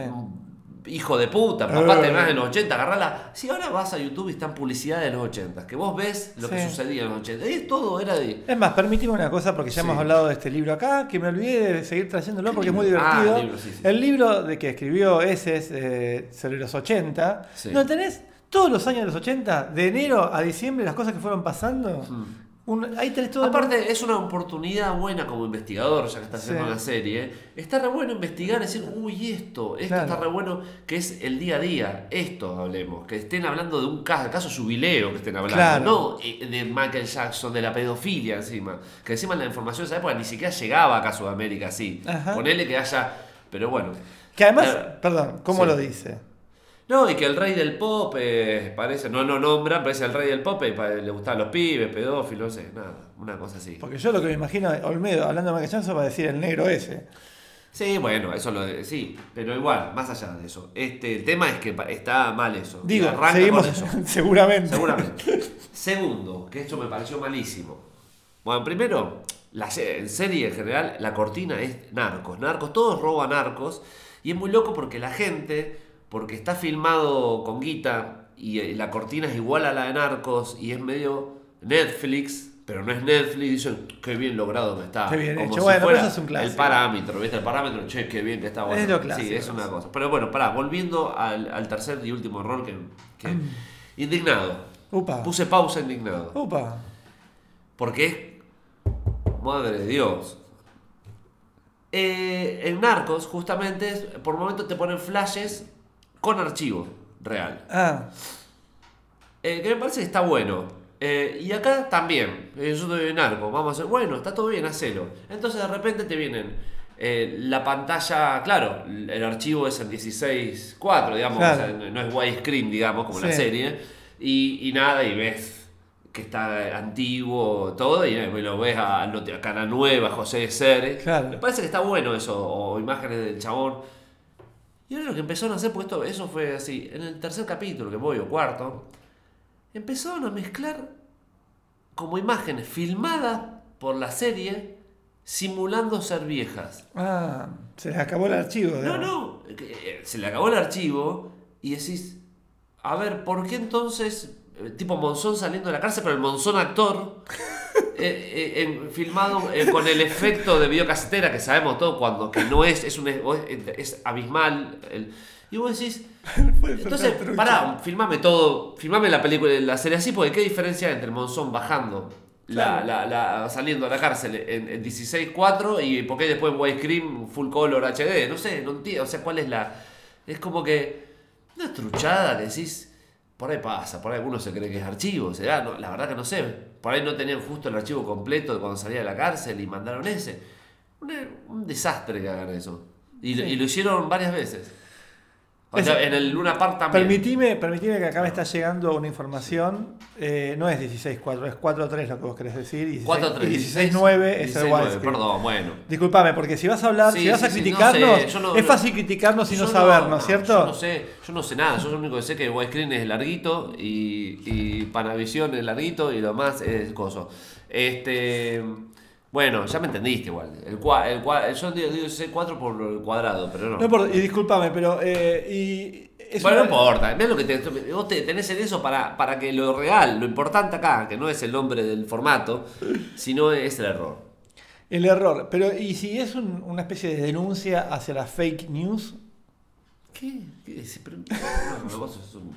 Hijo de puta, papá te vas en los 80, agarrala. Si ahora vas a YouTube y están publicidad de los 80, que vos ves lo que sucedía en los 80. Y todo era de. Es más, permíteme una cosa, porque ya Sí. hemos hablado de este libro acá, que me olvidé de seguir trayéndolo porque es muy? Ah, divertido. el libro, sí, sí. El libro de que escribió ese es eh, sobre los 80. Sí. ¿No tenés todos los años de los 80, de enero a diciembre, las cosas que fueron pasando? Hmm. Un- ahí tenés todo. el- Aparte, es una oportunidad buena como investigador, ya que está haciendo Sí. una serie. Está re bueno investigar, decir, uy, esto, esto Claro. está re bueno, que es el día a día, esto hablemos. Que estén hablando de un caso, caso jubileo que estén hablando, Claro. no eh, de Michael Jackson, de la pedofilia encima. Que encima la información de esa época ni siquiera llegaba acá a Sudamérica así. Ajá. Ponele que haya. Pero bueno. Que además, Eh, perdón, ¿cómo sí. lo dice? No, y que el rey del pop eh, parece, no lo nombran, parece el rey del pop y pa- le gustaban los pibes, pedófilos, no sé, nada, una cosa así. Porque yo lo que me imagino, Olmedo hablando de Jackson va a decir el negro ese. Sí, bueno, eso lo de, sí, pero igual, más allá de eso. Este, el tema es que pa- está mal eso. y Digo, arranca seguimos con eso. seguramente. Seguramente. Segundo, que esto me pareció malísimo. Bueno, primero, la se- en serie en general, la cortina es narcos. Narcos, todos roban narcos. Y es muy loco porque la gente, porque está filmado con guita y eh, la cortina es igual a la de narcos y es medio Netflix, pero no es Netflix, dicen, qué bien logrado que está. Qué bien Como hecho. si Bueno, fuera eso es un clásico. El parámetro, ¿viste? El parámetro, che, qué bien que está bueno. lo sí, clásico, es una sí. cosa. Pero bueno, pará, volviendo al, al tercer y último error que... que- indignado. Upa. Puse pausa indignado. Upa. Porque es. Madre de Dios. Eh, en Narcos, justamente, es- por momentos te ponen flashes con archivo real. Ah, Eh, que me parece que está bueno. Eh, y acá también. Eh, yo estoy en Narcos, vamos a hacer. Bueno, está todo bien, hacelo. Entonces de repente te vienen. eh, la pantalla, claro, el archivo es en 16.4, digamos, Claro. o sea, no es widescreen, digamos, como la serie. Y, y nada, y ves que está antiguo, todo, y lo ves a, a Nueva, José de Ser. Claro. Me parece que está bueno eso, o imágenes del chabón. Y ahora lo que empezaron a hacer, porque esto, eso fue así, en el tercer capítulo que voy, o cuarto, empezaron a mezclar como imágenes filmadas por la serie simulando ser viejas. ah, se les acabó el archivo. No, digamos. no, que, eh, se le acabó el archivo y decís, a ver, ¿por qué entonces, eh, tipo Monzón saliendo de la cárcel, pero el Monzón actor, eh, eh, filmado eh, con el efecto de videocasetera que sabemos todo cuando que no es, es, un, es, es abismal. el- y vos decís, entonces, pará, filmame todo, filmame la película, la serie así, porque qué diferencia hay entre Monzón bajando, la, la, la- saliendo de la cárcel en, en 16.4 y por qué después en widescreen full color HD, no sé, no entiendo, o sea, cuál es la... Es como que una truchada decís, por ahí pasa, por ahí alguno se cree que es archivo, será, no, la verdad que no sé, por ahí no tenían justo el archivo completo de cuando salía de la cárcel y mandaron ese. Un, un desastre que hagan eso. Y, lo- y lo hicieron varias veces. O sea, en el Luna Park también. Permitime, permitime que acá me está llegando una información. eh, no es 16.4, es 4.3 lo que vos querés decir. y 16 4, y 16.9 es el 16.9, widescreen. Perdón, bueno. Disculpame, porque si vas a hablar, Sí, si vas sí, a no criticarnos, sé, yo no- es fácil criticarnos y no Yo saber, ¿no cierto? Yo no sé, yo no sé nada. Yo lo único que sé es que widescreen es larguito y, y Panavision es larguito y lo más es coso. Este. Bueno, ya me entendiste igual. El, cua- el, cua- yo digo, digo 4 por el cuadrado, pero no. No importa, y discúlpame, pero. eh, y es bueno, no una- importa. Mirá lo que te, vos te tenés en eso para, para que lo real, lo importante acá, que no es el nombre del formato, sino es el error. El error. Pero, ¿y si es un- una especie de denuncia hacia la fake news? ¿Qué? ¿Qué es? Pero- no, no, vos sos un-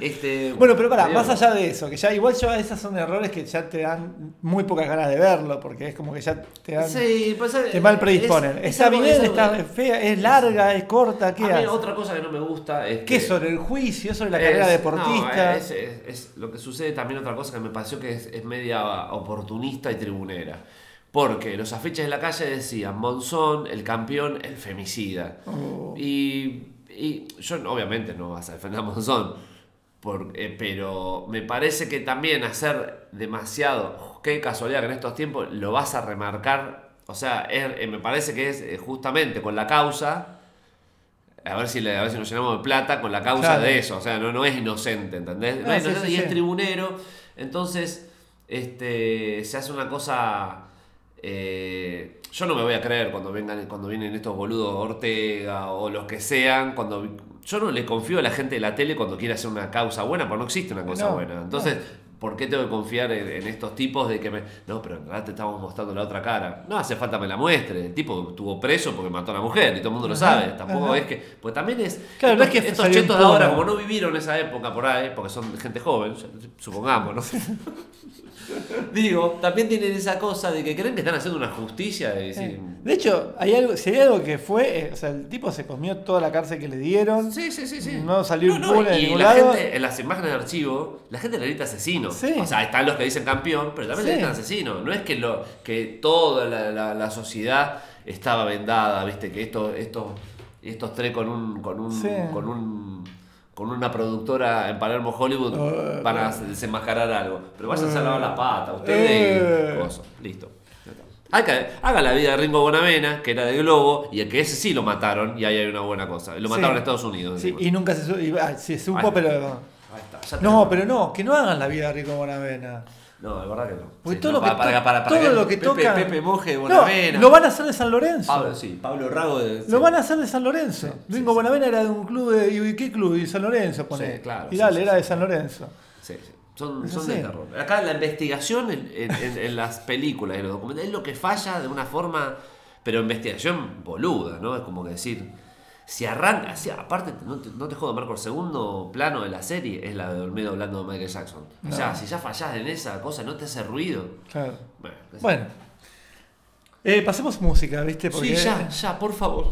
Este, Bueno, pero para, más allá de eso, que ya igual yo esos son errores que ya te dan muy pocas ganas de verlo, porque es como que ya te dan. Sí, pues, te mal predisponen. es- es está bien, es está fea, es larga, es corta, ¿qué A mí otra cosa que no me gusta es ¿Qué que- sobre el juicio, sobre la es- carrera deportista? es, lo que sucede también otra cosa que me pareció que es, es media oportunista y tribunera. Porque los afiches de la calle decían Monzón, el campeón, el femicida. Oh. Y, y yo obviamente no vas a defender a Monzón. Por- eh, pero me parece que también hacer demasiado, qué casualidad que en estos tiempos lo vas a remarcar. O sea, es- eh, me parece que es eh, justamente con la causa a ver si, le- a ver si nos llenamos de plata con la causa Claro. de eso. O sea, no, no es inocente, ¿entendés? No es sí, inocente sí, y es tribunero. Entonces, este, se hace una cosa. eh, yo no me voy a creer cuando vengan cuando vienen estos boludos Ortega o los que sean. cuando Yo no le confío a la gente de la tele cuando quiere hacer una causa buena, porque no existe una cosa No, buena. Entonces. ¿Por qué tengo que confiar en, en estos tipos de que me... No, pero en realidad te estamos mostrando la otra cara. No hace falta me la muestre. El tipo estuvo preso porque mató a una mujer y todo el mundo lo Ajá, sabe. Tampoco ajá. es que... Pues también es... Claro, no es que estos chetos de ahora, como no vivieron esa época por ahí, porque son gente joven, supongamos, ¿no? Digo, también tienen esa cosa de que creen que están haciendo una justicia y decir... De hecho, hay algo, si hay algo que fue, eh, o sea, el tipo se comió toda la cárcel que le dieron. Sí, sí, sí, sí. No salió No, no, impune de y ningún la lado. gente, en las imágenes de archivo, la gente le grita asesino. Sí. O sea, están los que dicen campeón, pero también Sí. gritan asesino. No es que lo que toda la, la- la sociedad estaba vendada, viste, que estos, estos, estos tres con un, con un, Sí. con un con una productora en Palermo Hollywood Eh, van a desenmascarar algo. Pero váyanse a lavar la pata, ustedes coso. Listo. Haga, haga la vida de Ringo Bonavena, que era de Globo, y el que ese sí lo mataron, y ahí hay una buena cosa. Lo Sí. mataron en Estados Unidos. Sí, y nunca se, su- y, ah, se supo, Ay. pero. Ahí está, ya No, pero no, que no hagan la vida de Rico Bonavena. No, de verdad que no. Porque Sí, todo no, lo que, para- to- para- para- todo para lo que Pepe, tocan. Pepe No, Bonavena. lo van a hacer de San Lorenzo. Pablo, sí, Pablo Rago de. Lo sí. van a hacer de San Lorenzo. Sí, sí, Bonavena era de un club de. ¿Y qué club? Y San Lorenzo, pone. Sí, claro, Y sí, dale, sí, era de San Lorenzo. Sí, sí. Son, Es son así. de terror. Acá la investigación en, en- en- en las películas y en los documentales es lo que falla de una forma, pero investigación boluda, ¿no? Es como que decir, si arranca, si, aparte, no te, no te jodo, Marco, el segundo plano de la serie es la de Olmedo hablando de Michael Jackson. O sea, si ya fallás en esa cosa, no te hace ruido. Claro. Bueno. Eh, pasemos música, ¿viste? Porque sí, ya, ya, por favor.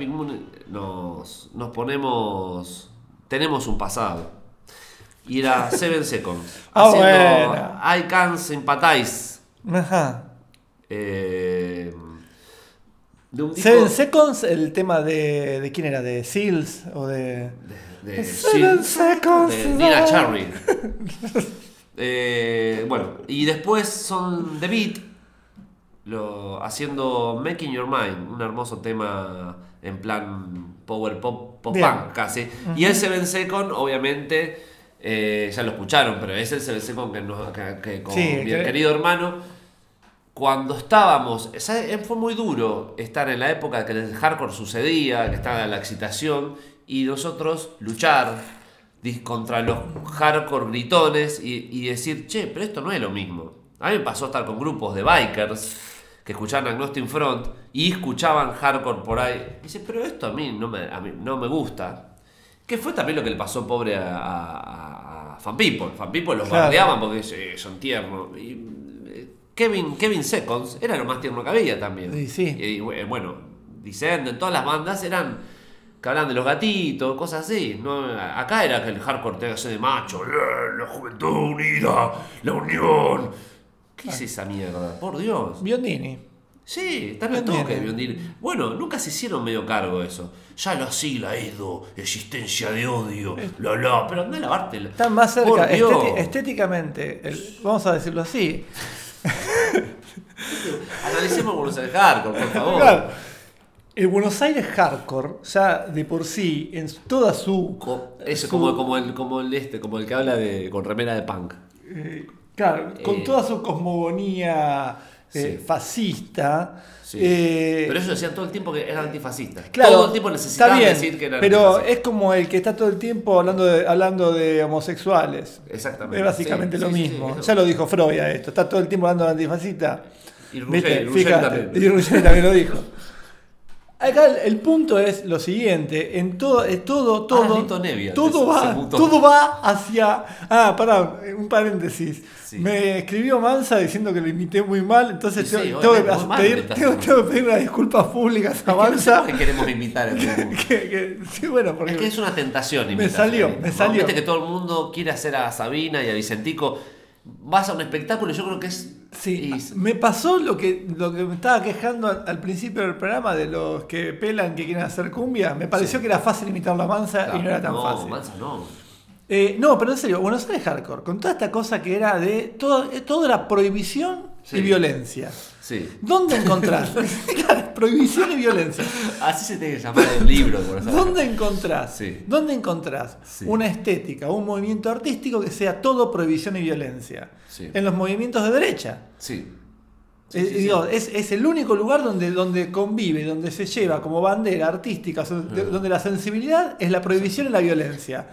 Pink Moon nos, nos ponemos, tenemos un pasado. Y era Seven Seconds. Ah, haciendo bueno. I Can Sympathize. Ajá. eh, de un disco Seven Seconds, el tema de. ¿De quién era? ¿De Seals? ¿O de.? de, Seven Seconds. de Nina Cherry. Eh, bueno, y después son The Beat, lo, haciendo Making Your Mind, un hermoso tema en plan power pop, pop punk casi. Y el Seven Second, obviamente, eh, ya lo escucharon, pero es el Seven Second que, nos- que- que con Sí, mi que- querido hermano cuando estábamos, ¿sabes? fue muy duro estar en la época que el hardcore sucedía, que estaba la excitación, y nosotros luchar contra los hardcore gritones y, y decir, che, pero esto no es lo mismo. A mí me pasó estar con grupos de bikers que escuchaban Agnostic Front y escuchaban hardcore por ahí. Y dice, pero esto a mí no me, a mí no me gusta. Que fue también lo que le pasó pobre a, a- a Fan People. Fan People los Claro. bardeaban porque sí, son tiernos. Y eh, Kevin, Kevin Seconds era lo más tierno que había también. Sí. Y, eh, bueno, Descendent, todas las bandas eran que hablan de los gatitos, cosas así. ¿no? Acá era que el hardcore te hace de macho. "Eh, La juventud unida, la unión. ¿Qué es esa mierda? Por Dios. Biondini. Sí, está en toque, Biondini. Bueno, nunca se hicieron medio cargo de eso. Ya lo sigla Edo, existencia de odio, la la, pero anda a lavarte. la- Están más cerca estéti- estéticamente, el- vamos a decirlo así. Analicemos Buenos Aires Hardcore, por favor. Claro, el Buenos Aires hardcore, ya de por sí, en toda su. Co- Eso, su- como, como, el, como el este, como el que habla de con remera de punk. eh, claro, con Eh, toda su cosmogonía eh, Sí. fascista. Sí. eh, pero ellos decían todo el tiempo que eran antifascistas. Claro, todo el tiempo necesitaban bien, decir que eran Pero es como el que está todo el tiempo hablando de, hablando de homosexuales. Exactamente. Es básicamente Sí, lo mismo. ya lo dijo Freud a esto. Está todo el tiempo hablando de antifascista. Y. Ruggeri, también. También lo dijo. Acá el, el punto es lo siguiente, en todo, es todo, todo, Lito Nevia, todo va, todo va hacia, ah, perdón, un paréntesis. Sí. Me escribió Mansa diciendo que lo imité muy mal, entonces Sí, tengo, sí, tengo que mal pedir, tengo- tengo que pedir unas disculpas públicas a Es que no Mansa. queremos imitar a que- que- sí, bueno, porque Es que es una tentación Me imitar, salió, ¿eh? me salió. Viste que todo el mundo quiere hacer a Sabina y a Vicentico. Vas a un espectáculo y yo creo que es. Sí, y- me pasó lo que, lo que me estaba quejando al, al principio del programa de los que pelan que quieren hacer cumbia. Me pareció Sí. que era fácil imitar la mansa y no era tan no, fácil. Mansa no. Eh, no, pero en serio, Buenos Aires Hardcore, con toda esta cosa que era de. Todo, eh, todo era y violencia. Sí. ¿Dónde encontrás? Claro, prohibición y violencia. Así se tiene que llamar el libro, por. ¿Dónde encontrás? Sí. ¿Dónde encontrás una estética, un movimiento artístico que sea todo prohibición y violencia? Sí. En los movimientos de derecha. Sí. Eh, digo, Es, es el único lugar donde, donde convive, donde se lleva como bandera artística, donde la sensibilidad es la prohibición y la violencia.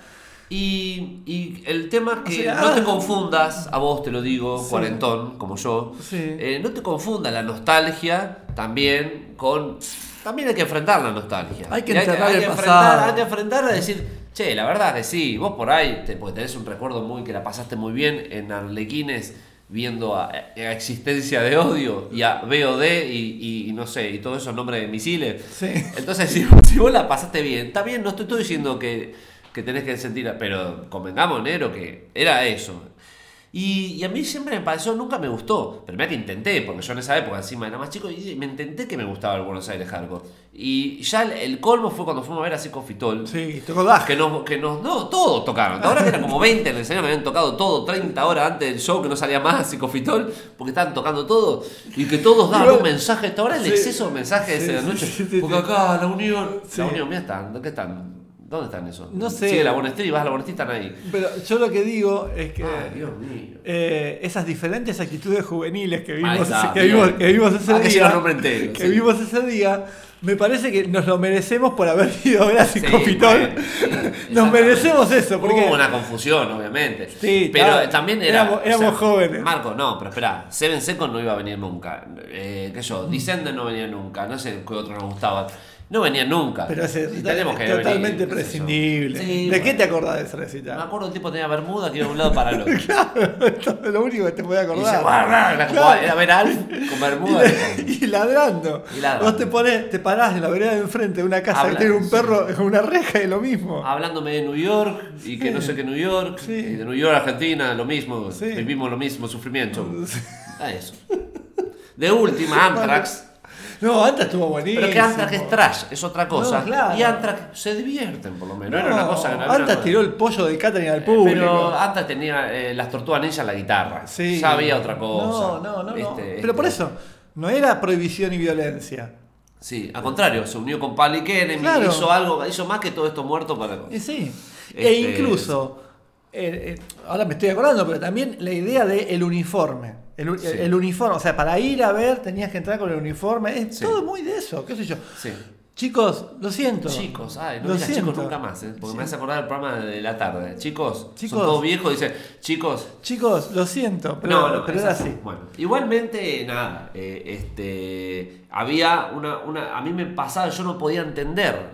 Y, y el tema es que O sea, no te ah. confundas, a vos te lo digo, Sí. cuarentón, como yo, Sí. eh, no te confundas la nostalgia también con... También hay que enfrentar la nostalgia. Hay que Y enterrar el enfrentar, hay que enfrentar a decir, che, la verdad que sí, vos por ahí, te, porque tenés un recuerdo muy que la pasaste muy bien en Arlequines viendo a, a Existencia de Odio y a BOD y, y- y no sé, y todos esos nombres de misiles. Sí. Entonces, si, si vos la pasaste bien, está bien, no estoy, estoy diciendo que, que tenés que sentir, pero convengamos, negro, que era eso. Y, y a mí siempre me pareció, nunca me gustó, pero mira que intenté, porque yo en esa época encima era más chico y me intenté que me gustaba el Buenos Aires Hardcore. Y ya el, el colmo fue cuando fuimos a ver a Psicofitol. Sí, tocó. Que nos, que nos, no, todos tocaron. Ahora que eran como 20 en el escenario, me habían tocado todo, 30 horas antes del show que no salía más Psicofitol, porque estaban tocando todo, y que todos daban un mensaje. Ahora el Sí. exceso de mensajes Sí, de la sí, noche, sí, porque acá la unión, la unión, mira, están, ¿qué están? ¿Dónde están esos? No sé. Sigue la Bonestri, vas a la Bonestri, están ahí. Pero yo lo que digo es que Ay, Dios mío. eh, esas diferentes actitudes juveniles que vimos, está, que vimos, que vimos ese Ah, que sí día, nombre entero, que sí. vimos ese día, me parece que nos lo merecemos por haber ido a bueno, sí, nos merecemos eso, porque Hubo una confusión, obviamente. Sí, pero claro. también era. Éramos- éramos jóvenes. Marco, no, pero espera. Seven Seconds no iba a venir nunca. Eh, ¿Qué yo? Descendant no venía nunca. No sé qué otro nos gustaba. No venían nunca. Pero ese recital es que totalmente prescindible. Sí, ¿De bueno. qué te acordás de ese Me recital? acuerdo el tipo tenía bermuda que iba de un lado para el otro. Claro, es lo único que te puede Y se acordar. era como Claro. era ver Alf con bermuda. Y, y ladrando. Y ladrando. Vos te pones, te parás en la vereda de enfrente de una casa Habla- que tiene un perro con una reja y lo mismo. Hablándome de New York y que no sé qué New York. Sí. Y de New York a Argentina, lo mismo. Sí. Vivimos lo mismo sufrimiento. A eso. De última, Anthrax. No, antes estuvo buenísimo. Pero que Anthrax es trash, es otra cosa. No, claro. Y Anthrax se divierten, por lo menos. No, era una cosa que no tiró el pollo de catering al público. Pero Anthrax tenía eh, las tortugas ninja en la guitarra. Sí. Ya había otra cosa. No, no, no. no. Este, Pero por este, eso, no era prohibición y violencia. Sí, al contrario, se unió con Pali Kennedy, Claro. hizo algo, hizo más que todo esto muerto para. Y sí. Este- E incluso, eh, eh, ahora me estoy acordando, pero también la idea del el uniforme. El, u- Sí. el uniforme, o sea, para ir a ver tenías que entrar con el uniforme. Es Sí. todo muy de eso, qué sé yo. Sí. Chicos, lo siento. Chicos, ay, no Lo digas chicos siento. nunca más, ¿eh? porque me hace acordar el programa de la tarde. Chicos, Chicos. son todos viejos, dice, chicos. Chicos, lo siento, pero, no, no, pero es era así. Bueno, igualmente, nada, eh, este, había una, una, a mí me pasaba, yo no podía entender,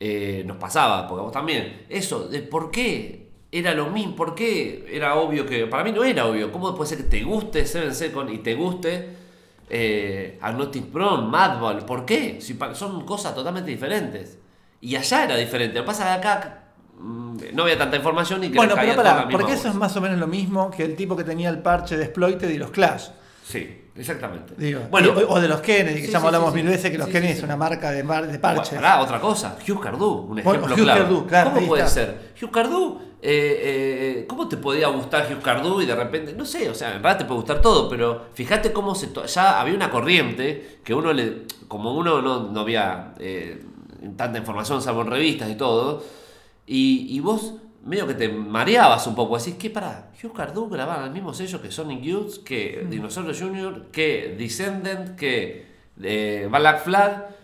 eh, nos pasaba, porque vos también, eso, de por qué era lo mismo, por qué era obvio que, para mí no era obvio, ¿cómo puede ser que te guste Seven Second y te guste eh, Agnostic Prom, Madball? ¿Por qué? Si son cosas totalmente diferentes. Y allá era diferente, lo que pasa es que acá mm, no había tanta información y que Bueno, pero pará, porque eso es más o menos lo mismo que el tipo que tenía el parche de Exploited y los Clash. Sí, exactamente. Digo, bueno, o, o de los Kennedy, que Sí, ya sí, hablamos sí, mil veces que los Kennedy es una marca de, de parches. Pará, otra cosa. Hugh Cardu, un Bueno, ejemplo Hugh claro. Cardu, claro, ¿Cómo puede está. ser? Hugh Cardu, eh, eh, ¿cómo te podía gustar Hugh Cardu y de repente, no sé, o sea, en verdad te puede gustar todo, pero fíjate cómo se ya había una corriente que uno le, como uno no, no había eh, tanta información salvo en revistas y todo, y, y vos medio que te mareabas un poco, decís, ¿qué para? Hugh Cardu grababa el mismo sello que Sonic Youth, que Mm. Dinosaurio Jr., que Descendant, que eh, Black Flag.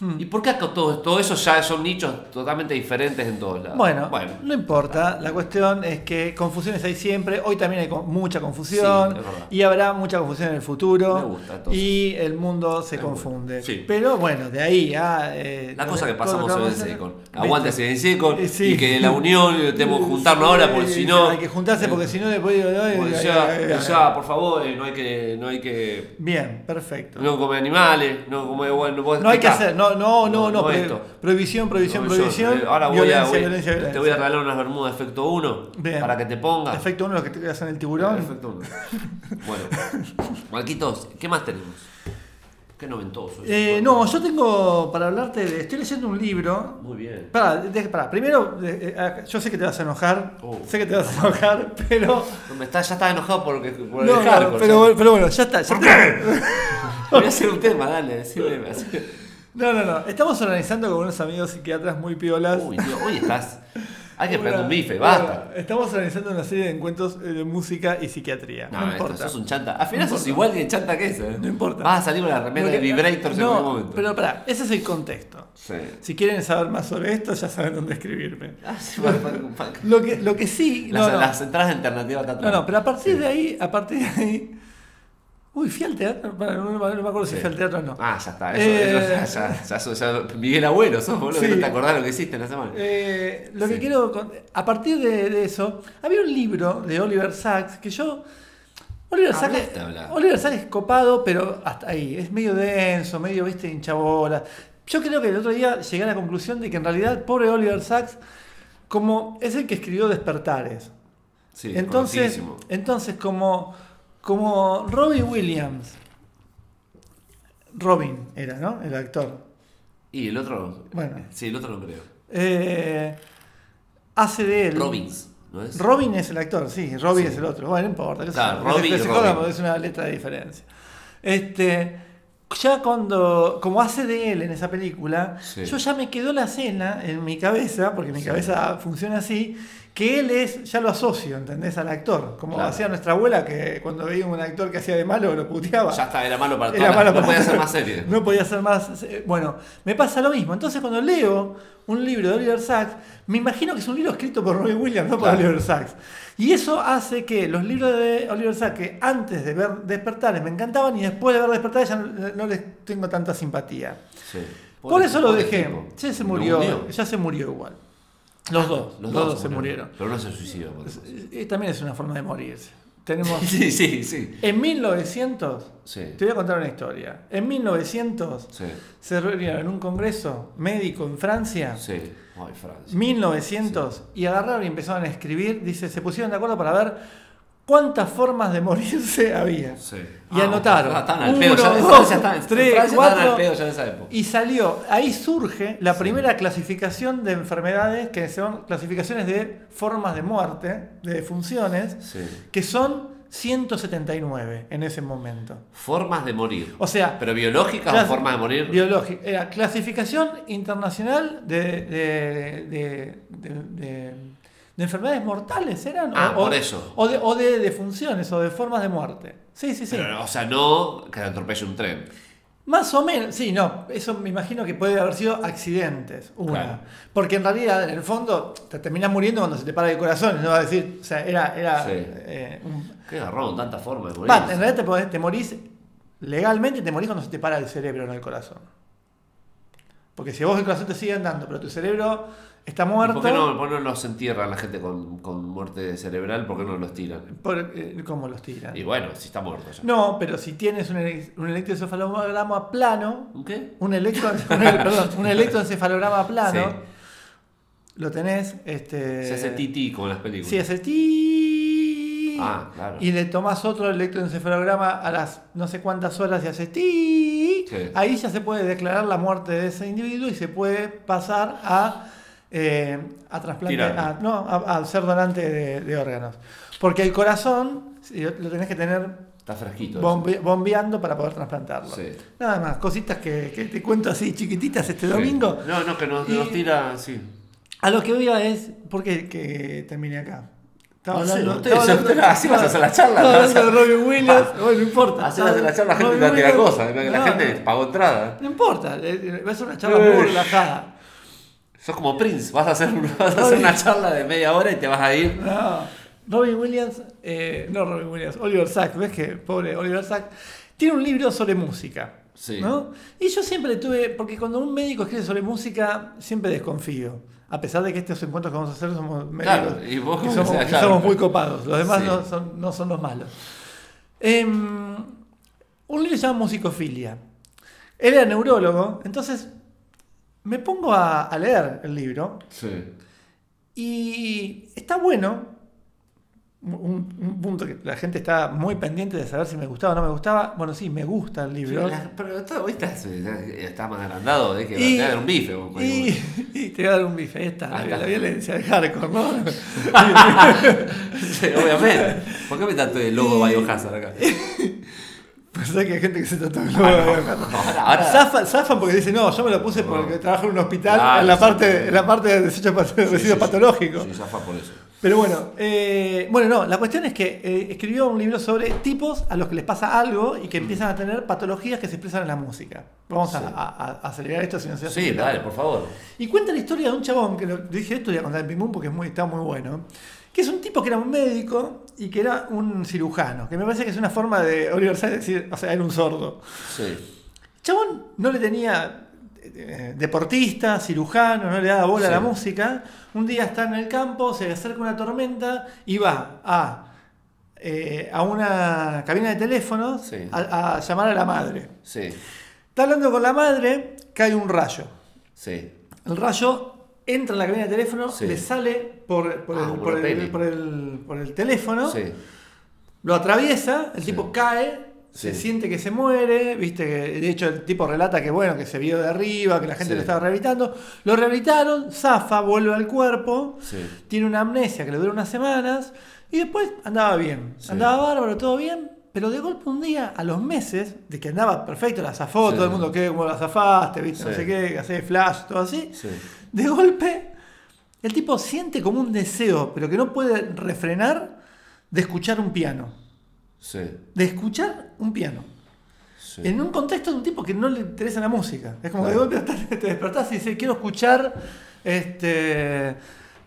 Hmm. ¿Y por qué todo, todo eso ya son nichos totalmente diferentes en todos lados? Bueno, bueno. no importa. La cuestión es que confusiones hay siempre. Hoy también hay mucha confusión. Sí, y habrá mucha confusión en el futuro. Me gusta, entonces. y el mundo se Me confunde. Sí. Pero bueno, de ahí a. eh, La cosa que pasamos lo en vamos el a hacer, Secon. ¿viste? Aguante ese Secon Eh, sí. y que la unión eh, tenemos que juntarnos ahora porque si no. Hay que juntarse porque si no después. Porque ya, ya, por favor, eh, no hay que. No hay que. Bien, perfecto. No comer animales, no comer. Bueno, vos No hay que hacer, no, no, no, no, pro- esto. prohibición, prohibición, No, yo, prohibición. eh, Ahora voy violencia, a, voy- violencia, te violencia. voy a regalar unas bermudas efecto 1 Bien. para que te pongas. Efecto uno, lo que te hacen el tiburón. Efecto 1. Bueno, Marquitos, ¿qué más tenemos? Qué noventoso. Eh, no, yo tengo para hablarte de. Estoy leyendo un libro. Muy bien. Pará, de- pará, primero, eh, yo sé que te vas a enojar. Oh. Sé que te vas a enojar, pero. No, me está, ya estaba enojado porque, por No, el no, hardcore. pero, pero bueno, ya está. ya te- Voy a hacer un tema, dale, decime. No, no, no. Estamos organizando con unos amigos psiquiatras muy piolas. Uy, tío, hoy estás. Hay que Una- prender un bife, basta. estamos organizando una serie de encuentros eh, de música y psiquiatría. No, No, esto, importa. sos un chanta. Al final sos igual que chanta que ese. ¿eh? No importa. Vas a salir con la remera Lo de que- Vibrators en no, algún momento. Pero pará, ese es el contexto. Sí. Si quieren saber más sobre esto, ya saben dónde escribirme. Ah, sí, pa- pa- pa- Lo que, lo que sí. Las, no, no. las entradas alternativas están No, no, pero a partir de ahí, a partir de ahí. Uy, fui al teatro. No, no me acuerdo si Sí. fui al teatro o no. Ah, ya está. Eso, Eh, eso ya, ya, ya, sos- ya- Miguel Abuelo, sos boludo, Sí. no te acordás lo que hiciste en la semana. Eh, lo Sí. que quiero. A partir de, de eso, había un libro de Oliver Sacks que yo. Oliver Sacks. Oliver Sacks es copado, pero hasta ahí. Es medio denso, medio, viste, hinchabola. Yo creo que el otro día llegué a la conclusión de que en realidad, pobre Oliver Sacks, como es el que escribió Despertares. Sí, entonces, entonces como, como Robbie Williams, Robin era, ¿no? El actor. Y el otro. Bueno. Sí, el otro no creo. Eh, hace de él. Robbins, ¿no es? Robin es el actor, sí, Robin Sí. es el otro. Bueno, no importa. Claro, Robin Robin. porque es una letra de diferencia. Este, ya cuando, como hace de él en esa película, Sí. yo ya me quedó la escena en mi cabeza, porque mi Sí. cabeza funciona así, que él es, ya lo asocio, ¿entendés? Al actor. Como Claro. hacía nuestra abuela, que cuando veía un actor que hacía de malo lo puteaba. Ya está, era malo para Era malo No para- podía ser más serie. No podía ser más. eh, Bueno, me pasa lo mismo. Entonces, cuando leo un libro de Oliver Sacks, me imagino que es un libro escrito por Robbie Williams, no por Claro. Oliver Sacks. Y eso hace que los libros de Oliver Sacks, que antes de ver Despertares me encantaban y después de ver Despertares ya no, no les tengo tanta simpatía. Sí. Por Pobre- eso lo dejé. tipo. Ya se murió. Ya se murió igual. Los dos. Los, dos, se murieron. Pero no se suicidó. también es una forma de morirse. Tenemos. Sí, sí, sí. En 1900, Sí. te voy a contar una historia. En 1900 Sí. se reunieron en un congreso médico en Francia. Sí. Ay, Francia. 1900 y agarraron y empezaron a escribir. Dice, se pusieron de acuerdo para ver cuántas formas de morirse había. Sí. Y anotaron. Ah, estaban al Uno, pedo. Ya, en dos, estaban, tres, cuatro. estaban al pedo ya en esa época. Y salió, ahí surge la primera clasificación de enfermedades, que son clasificaciones de formas de muerte, de defunciones, Sí. que son 179 en ese momento. Formas de morir. O sea, ¿Pero biológicas o formas de morir? Biológica. Era clasificación internacional de, de, de- de- de- de enfermedades mortales, ¿eran? Ah, o, por eso. O de, o de defunciones o de formas de muerte. Sí, sí, sí. Pero, o sea, no que le atropelle un tren. Más o menos, sí, no, eso me imagino que puede haber sido accidentes, una. Claro. Porque en realidad, en el fondo, te terminas muriendo cuando se te para el corazón, no va a decir, o sea, era, era Sí. eh, un- Qué garrón, tantas formas de morir. En realidad te, podés- te morís, legalmente te morís cuando se te para el cerebro, no el corazón. Porque si vos el corazón te sigue andando, pero tu cerebro está ¿Y muerto, ¿Por qué, no, por qué no los entierran la gente con, con muerte cerebral? ¿Por qué no los tiran? por- eh, ¿cómo los tiran? Y bueno, si está muerto ya. No, pero si tienes un, un electroencefalograma plano, ¿Un qué? un, electro, un, perdón, un electroencefalograma plano, Sí. lo tenés, este, Se hace titi como en las películas. Sí, hace ti. Ah, claro. Y le tomás otro electroencefalograma a las no sé cuántas horas y hace ti. Sí. Ahí ya se puede declarar la muerte de ese individuo y se puede pasar a, eh, a trasplante, a, no, a, a ser donante de, de órganos. Porque el corazón lo tenés que tener Está fresquito. bombe- bombeando para poder trasplantarlo. Sí. Nada más, cositas que, que te cuento así chiquititas este Sí. domingo. No, no, que nos, nos tira, sí. A lo que voy a es, ¿por qué que terminé acá? Estaba No hablando- ustedes- estaba ustedes- así vas a hacer la charla, Estaba ¿no? hablando de Robin Williams, bueno, no importa. Hacer hacer la charla, la gente Robin te cosas. La no, gente pagó entrada. No importa, eh, eh, va a ser una charla Eh. muy relajada. Sos como Prince. Vas a hacer, vas a hacer una charla de media hora y te vas a ir. No, Robin Williams, eh, no Robin Williams, Oliver Sacks, ¿ves que pobre Oliver Sacks? Tiene un libro sobre música. Sí. ¿no? Y yo siempre tuve, porque cuando un médico escribe sobre música, siempre desconfío. A pesar de que estos encuentros que vamos a hacer somos médicos Claro, y vos que somos, sea, que claro. somos muy copados. Los demás Sí. no, son, no son los malos. Em, un libro se llama Musicofilia. Él era neurólogo, entonces me pongo a, a leer el libro Sí. y está bueno. Un, un punto que la gente está muy pendiente de saber si me gustaba o no me gustaba. Bueno, sí, me gusta el libro. La- Pero hoy estás, estás más agrandado, de que Y- te va a dar un bife. vos, Y, y te voy a dar un bife, ahí está, Ahí la, violencia de hardcore, ¿no? Sí, obviamente. ¿Por qué me tanto el logo Biohazard acá? sabes que hay gente que se trata de Ahora, ahora- Zafan, zafan porque dicen, no, yo me lo puse porque trabajo en un hospital Claro, en, la sí, parte, en la parte de desechos pat- residuos sí, sí. patológicos. Sí, zafa por eso. Pero bueno, eh, bueno, no, la cuestión es que eh, escribió un libro sobre tipos a los que les pasa algo y que empiezan a tener patologías que se expresan en la música. Vamos a, Sí. a- a acelerar esto si no se hace Sí, muy dale, por favor. Y cuenta la historia de un chabón, que lo dije esto, voy a contar en Pim Pum porque es muy, está muy bueno, que es un tipo que era un médico y que era un cirujano, que me parece que es una forma de Oliver Sacks decir, o sea, era un sordo. Sí. Chabón no le tenía eh, deportista, cirujano, no le daba bola a la música. Un día está en el campo, se le acerca una tormenta y va a, eh, a una cabina de teléfonos Sí. a, a llamar a la madre. Sí. Está hablando con la madre, cae un rayo. Sí. El rayo entra en la cabina de teléfono, Sí. le sale por, por Ah, el, por, el, por el- por el teléfono, Sí. lo atraviesa, el tipo cae, se siente que se muere, viste que de hecho el tipo relata que bueno, que se vio de arriba, que la gente lo estaba rehabilitando, lo rehabilitaron, zafa, vuelve al cuerpo, tiene una amnesia que le dura unas semanas y después andaba bien, andaba bárbaro, todo bien, pero de golpe un día, a los meses, de que andaba perfecto, la zafó, Sí. todo el mundo que como la zafaste, viste, no sé qué, que hacés flash, todo así, Sí. De golpe el tipo siente como un deseo, pero que no puede refrenar, de escuchar un piano. Sí. De escuchar un piano. Sí. En un contexto de un tipo que no le interesa la música. Es como Claro. que de golpe te despertás y dices, quiero escuchar, este,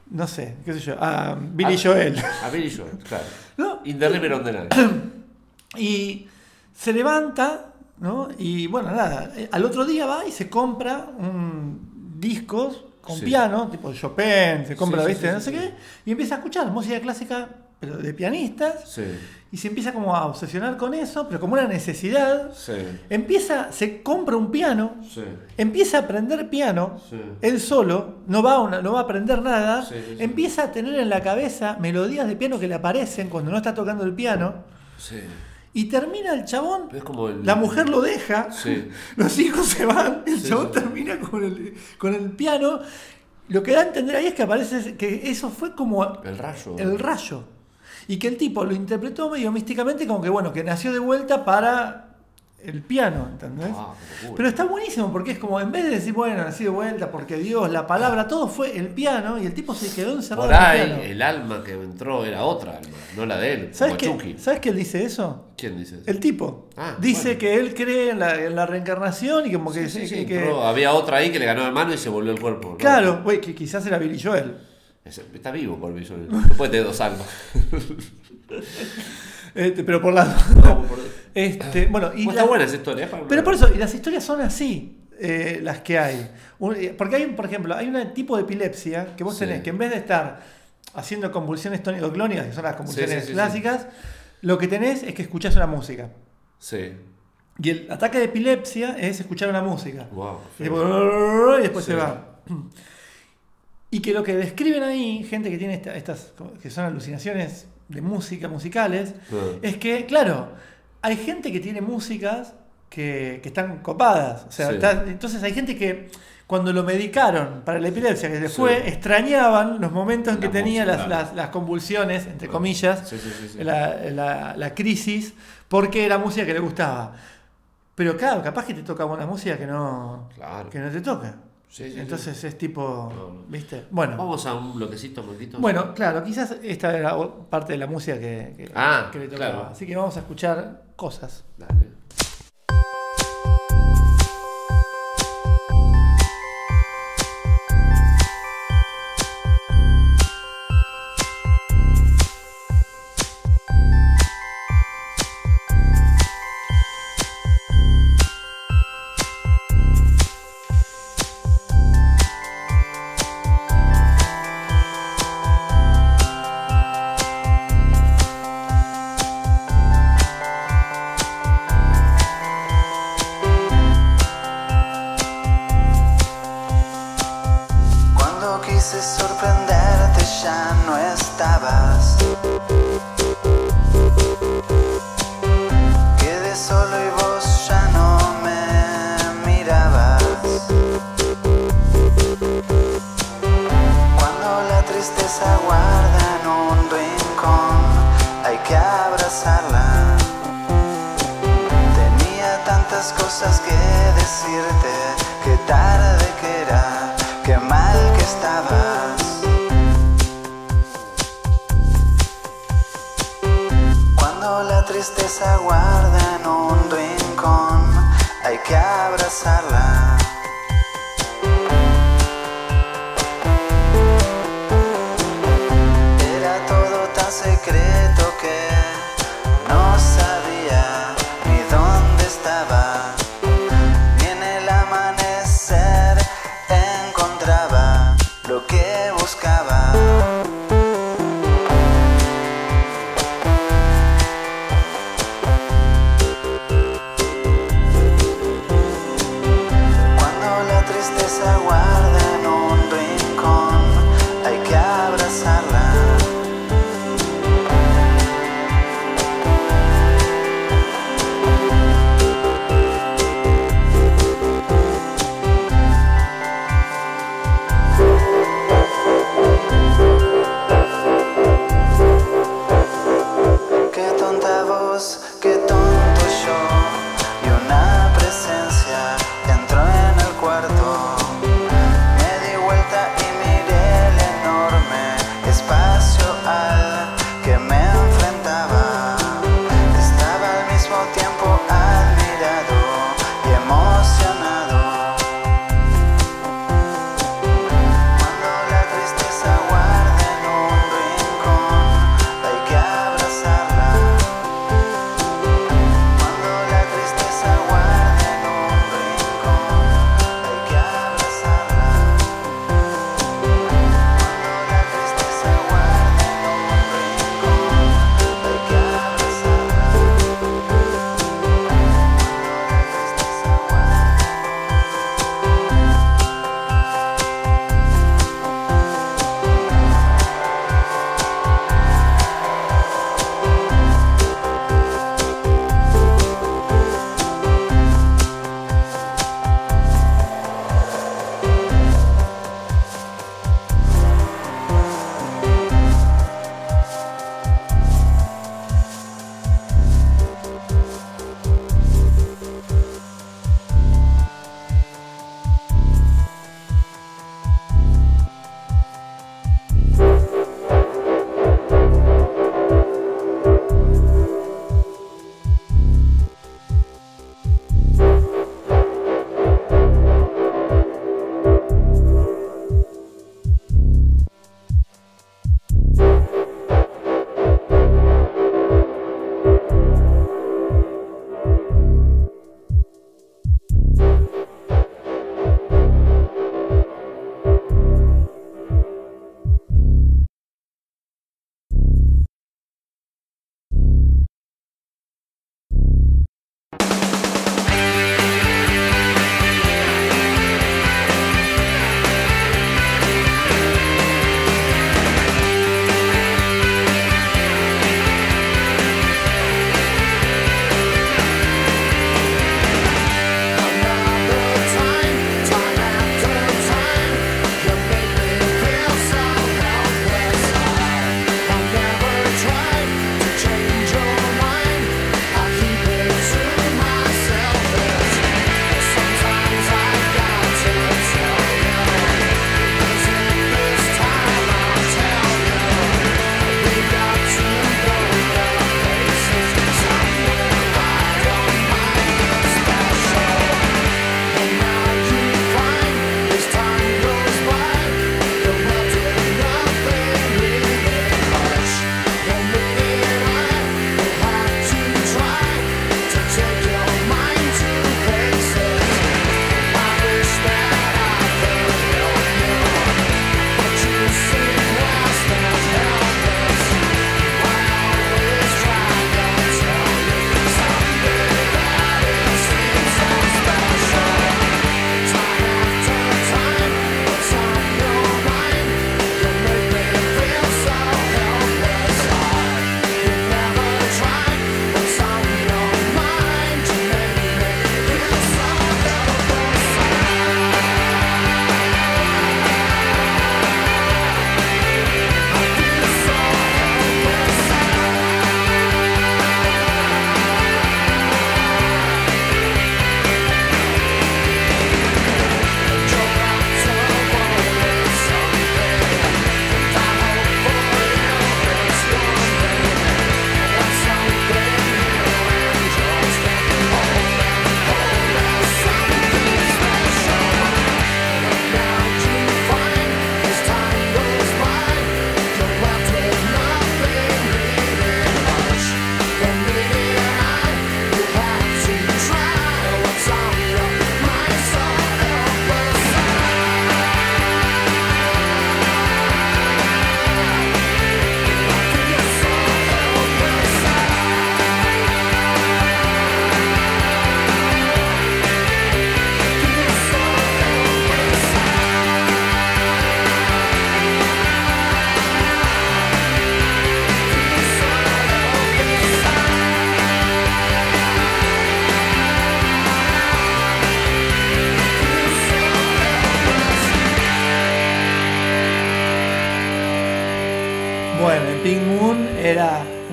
no sé, qué sé yo, a Billy. Joel. A Billy Joel, claro. ¿no? In the River on the Night. Y se levanta ¿no? Y bueno, nada, al otro día va y se compra un discos con Sí. piano, tipo Chopin, se compra, Sí, ¿viste? no sé qué, y empieza a escuchar música clásica, pero de pianistas, y se empieza como a obsesionar con eso, pero como una necesidad. Empieza, se compra un piano, empieza a aprender piano, él solo, no va, a una- no va a aprender nada, empieza a tener en la cabeza melodías de piano que le aparecen cuando no está tocando el piano, Sí. Y termina el chabón, Es como el- la mujer lo deja, Sí. los hijos se van, el Sí, chabón sí. termina con el, con el piano. Lo que da a entender ahí es que aparece que eso fue como El rayo. el rayo. Y que el tipo lo interpretó medio místicamente como que bueno, que nació de vuelta para el piano, ¿entendés? Ah. Pero está buenísimo porque es como, en vez de decir, bueno, nací de vuelta porque Dios, la palabra, todo fue el piano y el tipo se quedó encerrado Por en ahí, el piano. el alma que entró era otra alma, no la de él. ¿Sabes Chucky. ¿Sabes que él dice eso? ¿Quién dice eso? El tipo. Ah, dice bueno. que él cree en la, en la reencarnación y como que... Sí, sí, que- sí, que- entró- había otra ahí que le ganó la mano y se volvió el cuerpo. ¿no? claro, güey, que quizás era Billy Joel. Está vivo por Billy Joel. Puede tener dos almas. Este, pero por la... No, por- Este, bueno, y Pues la- está buena esa historia. Pero por eso, y las historias son así, eh, las que hay. Eh, porque hay, por ejemplo, hay un tipo de epilepsia que vos Sí. tenés que en vez de estar haciendo convulsiones tónico-clónicas, que son las convulsiones Sí, sí, sí, clásicas, lo que tenés es que escuchás una música. Sí. Y el ataque de epilepsia es escuchar una música. Wow. Y después se va. Y que lo que describen ahí, gente que tiene esta- estas, que son alucinaciones de música, musicales, Ah. es que, claro, hay gente que tiene músicas que, que están copadas. O sea, Sí. está- entonces hay gente que cuando lo medicaron para la epilepsia, que se Sí. fue, extrañaban los momentos en que La tenía música, las, claro. las- las convulsiones, entre Ah. comillas, Sí. La, la- la crisis, porque era música que le gustaba. Pero claro, capaz que te toca una música que no, Claro. que no te toca. Sí, sí, sí. Entonces es tipo, No, no. ¿viste? Bueno, Vamos a un bloquecito, Marquito. bueno, claro, quizás esta era parte de la música que, que- Ah, que le tocaba. claro. Así que vamos a escuchar cosas. Dale.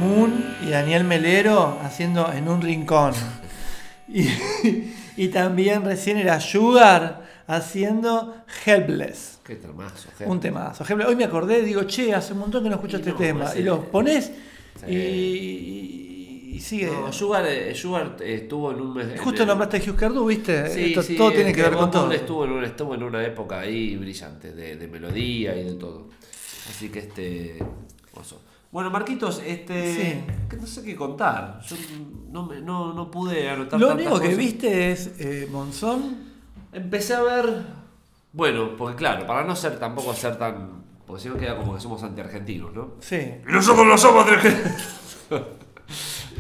Moon y Daniel Melero haciendo en un rincón. Y, y también recién era Sugar haciendo Helpless. Qué temazo, jefe. Un temazo. Helpless. Hoy me acordé, digo, che, hace un montón que no escucho Y este no, tema. Y los pones y, sigue. No, Sugar, eh, Sugar estuvo en un mes. Justo en- nombraste a Hugh Cardu, ¿viste? Sí, Esto sí, todo tiene que ver con todo. Estuvo en, una, estuvo en una época ahí brillante, de, de melodía y de todo. Así que este. oso. Bueno, Marquitos, este. Sí. no sé qué contar. Yo no, me- no, no pude anotar Lo único que cosas. viste es eh, Monzón. Empecé a ver. Bueno, porque claro, para no ser tampoco ser tan. Porque si no queda como que somos anti-argentinos, ¿no? Sí. Y nosotros no somos de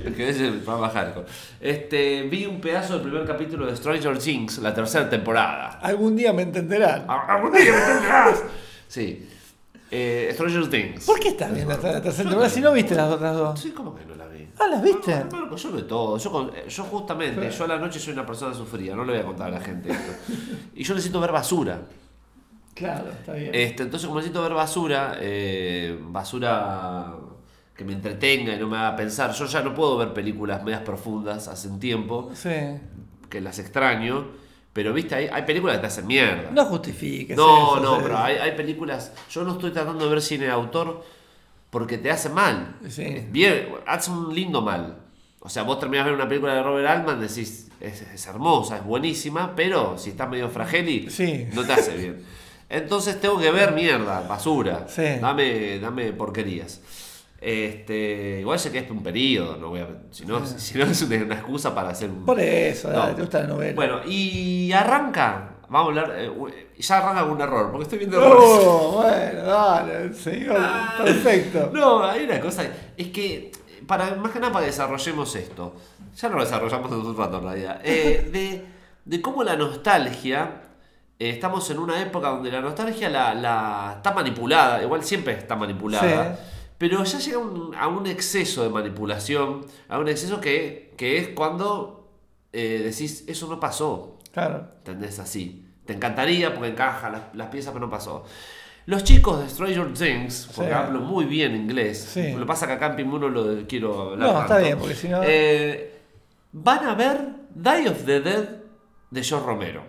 Es que es el programa hardcore. Este, vi un pedazo del primer capítulo de Stranger Things, la tercera temporada. Algún día me entenderán. ¡Algún día me entenderás! Sí. Eh, Stranger Things. ¿Por qué estás viendo la tercera temporada si no viste las otras dos? Sí, ¿cómo que no la vi? Ah, ¿las viste? No, yo veo todo. Yo, con- yo justamente, yo a la noche soy una persona sufrida, no le voy a contar a la gente esto. Y yo necesito ver basura. Claro, está bien. Este, entonces, como necesito ver basura, eh, basura que me entretenga y no me haga pensar, yo ya no puedo ver películas medias profundas hace un tiempo, Sí. que las extraño, pero viste, hay, hay películas que te hacen mierda. No justifiques. No, eso, no, pero hay, hay películas. Yo no estoy tratando de ver cine de autor porque te hace mal. Sí. Bien, hace un lindo mal. O sea, vos terminás de ver una película de Robert Altman, decís, es, es hermosa, es buenísima, pero si estás medio frageli, Sí. no te hace bien. Entonces tengo que ver mierda, basura. Sí. Dame, dame porquerías. Este, igual sé que es un periodo, no voy a, si, no, si no es una, una excusa para hacer un, Por eso, No. te gusta la novela. bueno, y arranca. Vamos a hablar. eh, ya arranca un error, porque estoy viendo errores. Oh, bueno, dale, señor. Perfecto. No, hay una cosa. Es que, para, más que nada para que desarrollemos esto. Ya no lo desarrollamos en un rato en realidad. eh, de, de cómo la nostalgia. eh, estamos en una época donde la nostalgia la, la está manipulada. Igual siempre está manipulada. Sí. Pero ya llega un- a un exceso de manipulación. A un exceso que, que es cuando eh, decís, eso no pasó. Claro. ¿Entendés? Así. Te encantaría porque encaja las, las piezas, pero no pasó. Los chicos de Stranger Things, porque Sí. hablo muy bien inglés, Sí. lo pasa que acá en lo quiero hablar. No, está bien, porque si no- Eh, van a ver Die of the Dead de George Romero.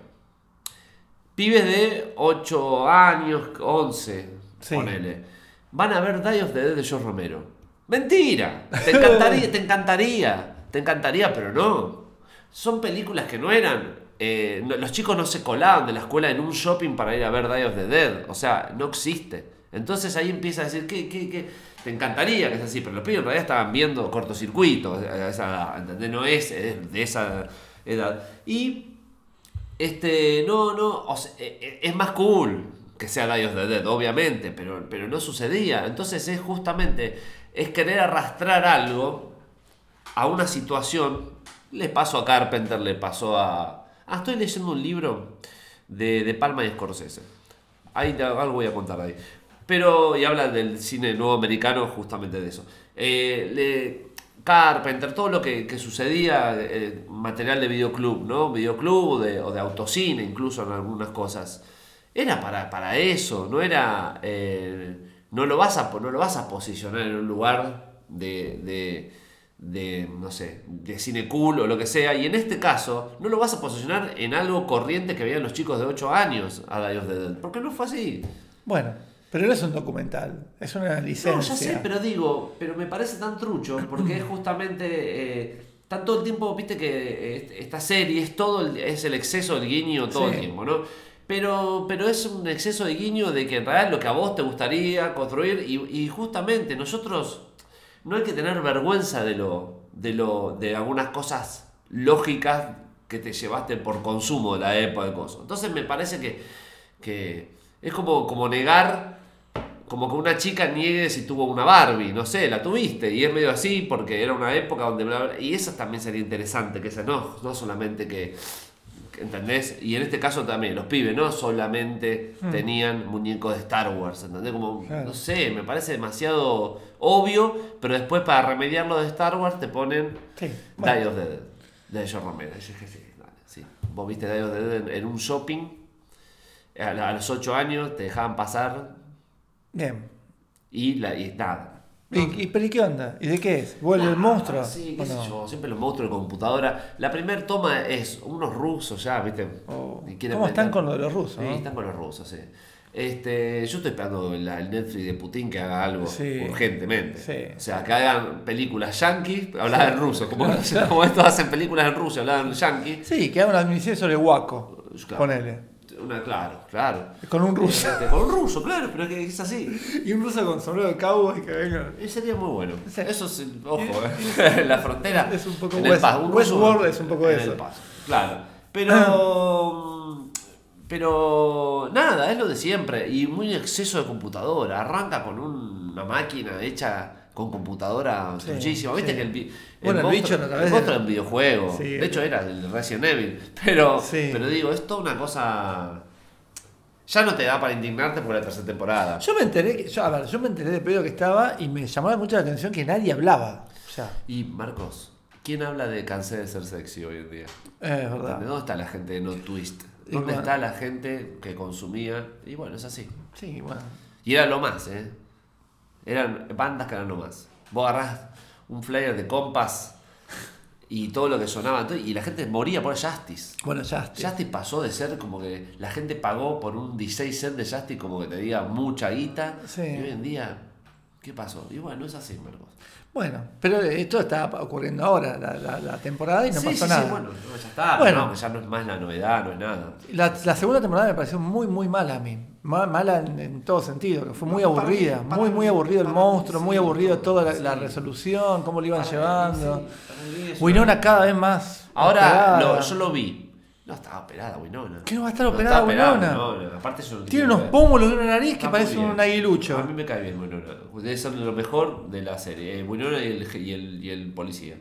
Pibes de 8 años, 11, Sí. ponele. Van a ver Die of the Dead de George Romero. Mentira. Te encantaría, te encantaría. Te encantaría, pero no. Son películas que no eran. eh, no- los chicos no se colaban de la escuela en un shopping para ir a ver Die of the Dead. O sea, no existe. Entonces ahí empieza a decir, ¿qué, qué, qué? Te encantaría que es así, pero los pibes en realidad estaban viendo cortocircuito. edad, ¿entendés? No es eh, de esa edad. Y este, no, no, o sea, eh, eh, es más cool que sea Die of the Dead, obviamente, pero, pero no sucedía. Entonces es justamente, es querer arrastrar algo a una situación. Le pasó a Carpenter, le pasó a... Ah, estoy leyendo un libro de, de Palma y Scorsese. Ahí algo voy a contar ahí. Pero, y habla del cine nuevo americano justamente de eso. Eh, le- Carpenter, todo lo que, que sucedía, eh, material de videoclub, ¿no? Videoclub de, o de autocine, incluso en algunas cosas. Era para, para eso, no era. eh, no, lo vas a, no lo vas a posicionar en un lugar de, de, de, no sé, de cine cool o lo que sea. Y en este caso, no lo vas a posicionar en algo corriente que veían los chicos de 8 años a Die of the Dead. Porque no fue así. Bueno, pero no es un documental, es una licencia. No, ya sé, pero digo, pero me parece tan trucho porque es justamente. Eh, tan todo el tiempo, viste que eh, esta serie es todo el, es el exceso del guiño todo Sí. el tiempo, ¿no? Pero, pero es un exceso de guiño de que en realidad lo que a vos te gustaría construir y, justamente nosotros no hay que tener vergüenza de lo, de lo, de algunas cosas lógicas que te llevaste por consumo de la época de cosas. Entonces me parece que, que es como, como negar como que una chica niegue si tuvo una Barbie, no sé, la tuviste, y es medio así porque era una época donde y eso también sería interesante, que esa no, no solamente que, ¿entendés? Y en este caso también, los pibes no solamente tenían muñecos de Star Wars, ¿entendés? Como, Claro. no sé, me parece demasiado obvio, pero después para remediarlo de Star Wars te ponen Sí, bueno. of the Dead, de George Romero. Y yo dije, sí, dale, sí. Vos viste Die of the Dead en, un shopping, a, a los 8 años te dejaban pasar Bien. Y, la, y nada. ¿Y, y, pero ¿y qué onda? ¿Y de qué es? ¿Vuelve el monstruo? Ah, Sí, qué ¿O sé no? yo, siempre los monstruos de computadora. La primera toma es unos rusos ya, ¿viste? Oh, ¿Cómo están meter- con lo de los rusos? Sí, no? están con los rusos, sí. Este, yo estoy esperando el, el Netflix de Putin que haga algo Sí. urgentemente. Sí. O sea, que hagan películas yankees, hablar en ruso. Como, como estos hacen películas en ruso, hablan yankee. Sí, que haga una miniserie sobre Waco. Claro. Ponele. Una, claro, claro. Con un ruso. Este, con un ruso, claro, pero que es así. Y un ruso con sombrero de cowboy que venga. Y sería muy bueno. Sí. Eso es, ojo, eh. la frontera. Es un poco en el Paso, un ruso es un poco en eso. el Paso, Claro. Pero. Pero. Nada, es lo de siempre. Y muy exceso de computadora. Arranca con un- una máquina hecha con computadora Sí, muchísimo. Viste sí. que el, vi- Bueno, el bicho través el monstruo era un videojuego. Sí. de hecho, era el Resident Evil. Pero, pero digo, es toda una cosa. Ya no te da para indignarte por la tercera temporada. Yo me enteré, que, yo, a ver, yo me enteré de pedo que estaba y me llamaba mucho la atención que nadie hablaba. O sea, Y Marcos, ¿quién habla de cansé de ser sexy hoy en día? es verdad. ¿Dónde está la gente de No Twist? ¿Dónde bueno. está la gente que consumía? Y bueno, es así. Sí, bueno. Y era lo más, ¿eh? Eran bandas que eran lo más. Vos agarrás un flyer de compas y todo lo que sonaba. Y la gente moría por Justice. Bueno, tío. Justice pasó de ser como que la gente pagó por un 16 cent de Justice como que te diga mucha guita. Sí. Y hoy en día, ¿qué pasó? Y bueno, es así, Marcos. Bueno, pero esto está ocurriendo ahora, la, la- la temporada, y no sí, pasó sí, nada. sí, bueno, no, ya está. Bueno. no, ya no es más la novedad, no es nada. La, la segunda temporada me pareció muy, muy mala a mí. Ma- Mala en, en todo sentido, fue muy Para aburrida. muy, mí- muy aburrido el mí monstruo, muy aburrido toda la, resolución, cómo lo iban llevando. Winona cada vez más. Ahora, lo- yo lo vi. No estaba operada, Winona. ¿Qué no va a estar No operada operada, Winona? Aparte Tiene unos de- pómulos y una nariz que Está parece bien. un aguilucho. A mí me cae bien Winona. Debe ser lo mejor de la serie. eh, Winona y el, y el, y el policía.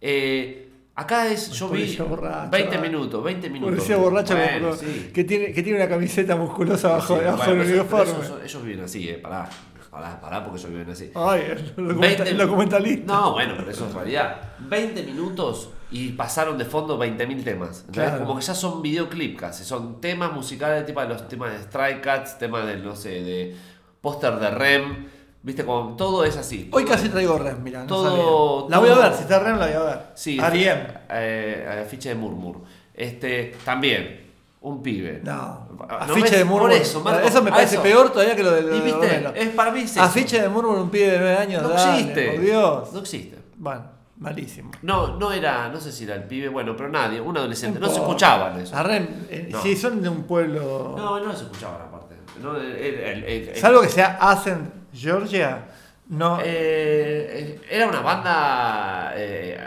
Eh, acá es, yo vi policía borracho, 20 ah. minutos, 20 minutos. Policía borracho Bueno, sí. que, tiene, que tiene una camiseta musculosa abajo, Sí, debajo bueno, pero uniforme. eso- ellos viven así, eh. Pará, pará, pará, porque ellos viven así. Ay, el, documenta- 20 el documentalista. No, bueno, pero eso es realidad. 20 minutos y pasaron de fondo 20.000 temas. Claro. Como que ya son videoclip casi. Son temas musicales, tipo de los temas de Strike Cats, temas de, no sé, de póster de Rem. Viste, como todo es así. Hoy casi traigo Rem, mira. Todo- La voy a ver, si está Rem la voy a ver. Sí, Ariem. eh, afiche de Murmur. Este, también, un pibe. No, afiche de Por Murmur. eso, Marco, me parece eso. peor todavía que lo de lo Y viste, es, para mí es eso. Afiche de Murmur, un pibe de 9 años. No dale, existe. Por Dios. No existe. Bueno, malísimo. No, no era, no sé si era el pibe, bueno, pero nadie, un adolescente. No, se escuchaban eso. A Rem, eh, No. si son de un pueblo. No, no se escuchaban aparte. No, el- el- el- el- Salvo que sea Athens, Georgia, no. eh, era una banda eh,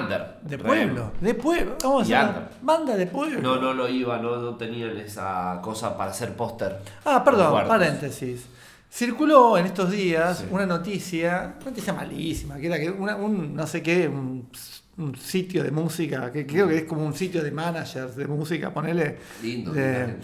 under. de pueblo. De pueblo. Vamos a una banda de pueblo. No, no lo iba, no, no tenían esa cosa para hacer póster. Ah, perdón, paréntesis. Circuló en estos días Sí. una noticia, una noticia malísima, que era que una- un, no sé qué, un, un sitio de música, que creo que es como un sitio de managers de música, ponele, Lindo. de.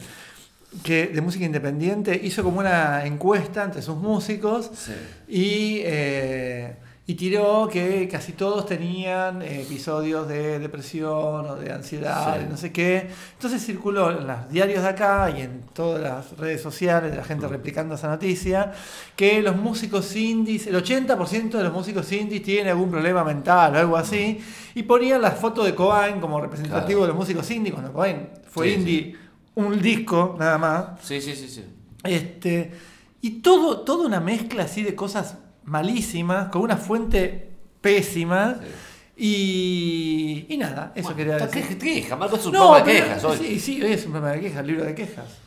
Que, de música independiente, hizo como una encuesta entre sus músicos Sí. y, eh, y tiró que casi todos tenían eh, episodios de depresión o de ansiedad, Sí. y no sé qué. Entonces circuló en los diarios de acá y en todas las redes sociales de la Mm. gente replicando esa noticia, que los músicos indies, el 80% de los músicos indies tienen algún problema mental o algo así, y ponían la foto de Cobain como representativo Claro. de los músicos indies, cuando Cobain fue Sí, indie un disco nada más. Sí, sí, sí, sí. Este, y todo, toda una mezcla así de cosas malísimas, con una fuente pésima. Y, y nada, eso Bueno, quería decir. queja, queja, Marcos es un No, de quejas hoy. Sí, sí, hoy es un programa de quejas, libro de quejas.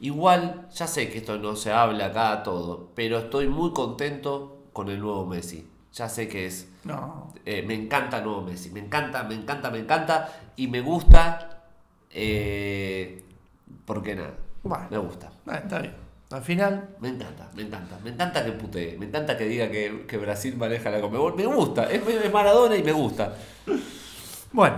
Igual, ya sé que esto no se habla acá todo, pero estoy muy contento con el nuevo Messi. Ya sé que es. No. eh, me encanta el nuevo Messi. Me encanta, me encanta, me encanta. Y me gusta. Eh, porque nada. Bueno. Me gusta. Ah, está bien. Al final, Me encanta, me encanta. Me encanta que putee. Me encanta que diga que, que Brasil maneja la Conmebol. Me gusta. Es, es Maradona y me gusta. bueno.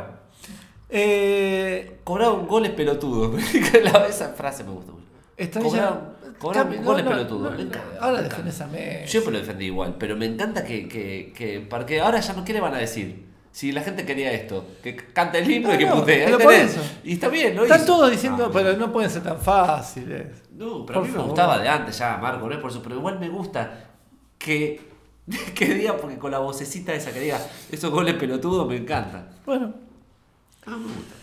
Eh, Cobrar un gol es pelotudo. La- Esa frase me gusta mucho. está Cobrar- ya- cobrar Cam- un no, es no, pelotudo. no, me encanta. Ahora me defendés a Messi. Siempre lo defendí igual, pero me encanta que, que, que- Porque ahora ya no, ¿qué le van a decir? Si la gente quería esto, que cante el himno No, y que no, putee. Y está bien, ¿no? Están hizo. todos diciendo, Ah, pero no pueden ser tan fáciles. No, pero Por a mí me gustaba de antes ya, Marco, no es por eso, pero igual me gusta que, que diga, porque con la vocecita esa que diga, esos goles pelotudos me encanta. Bueno, Ah, me gusta.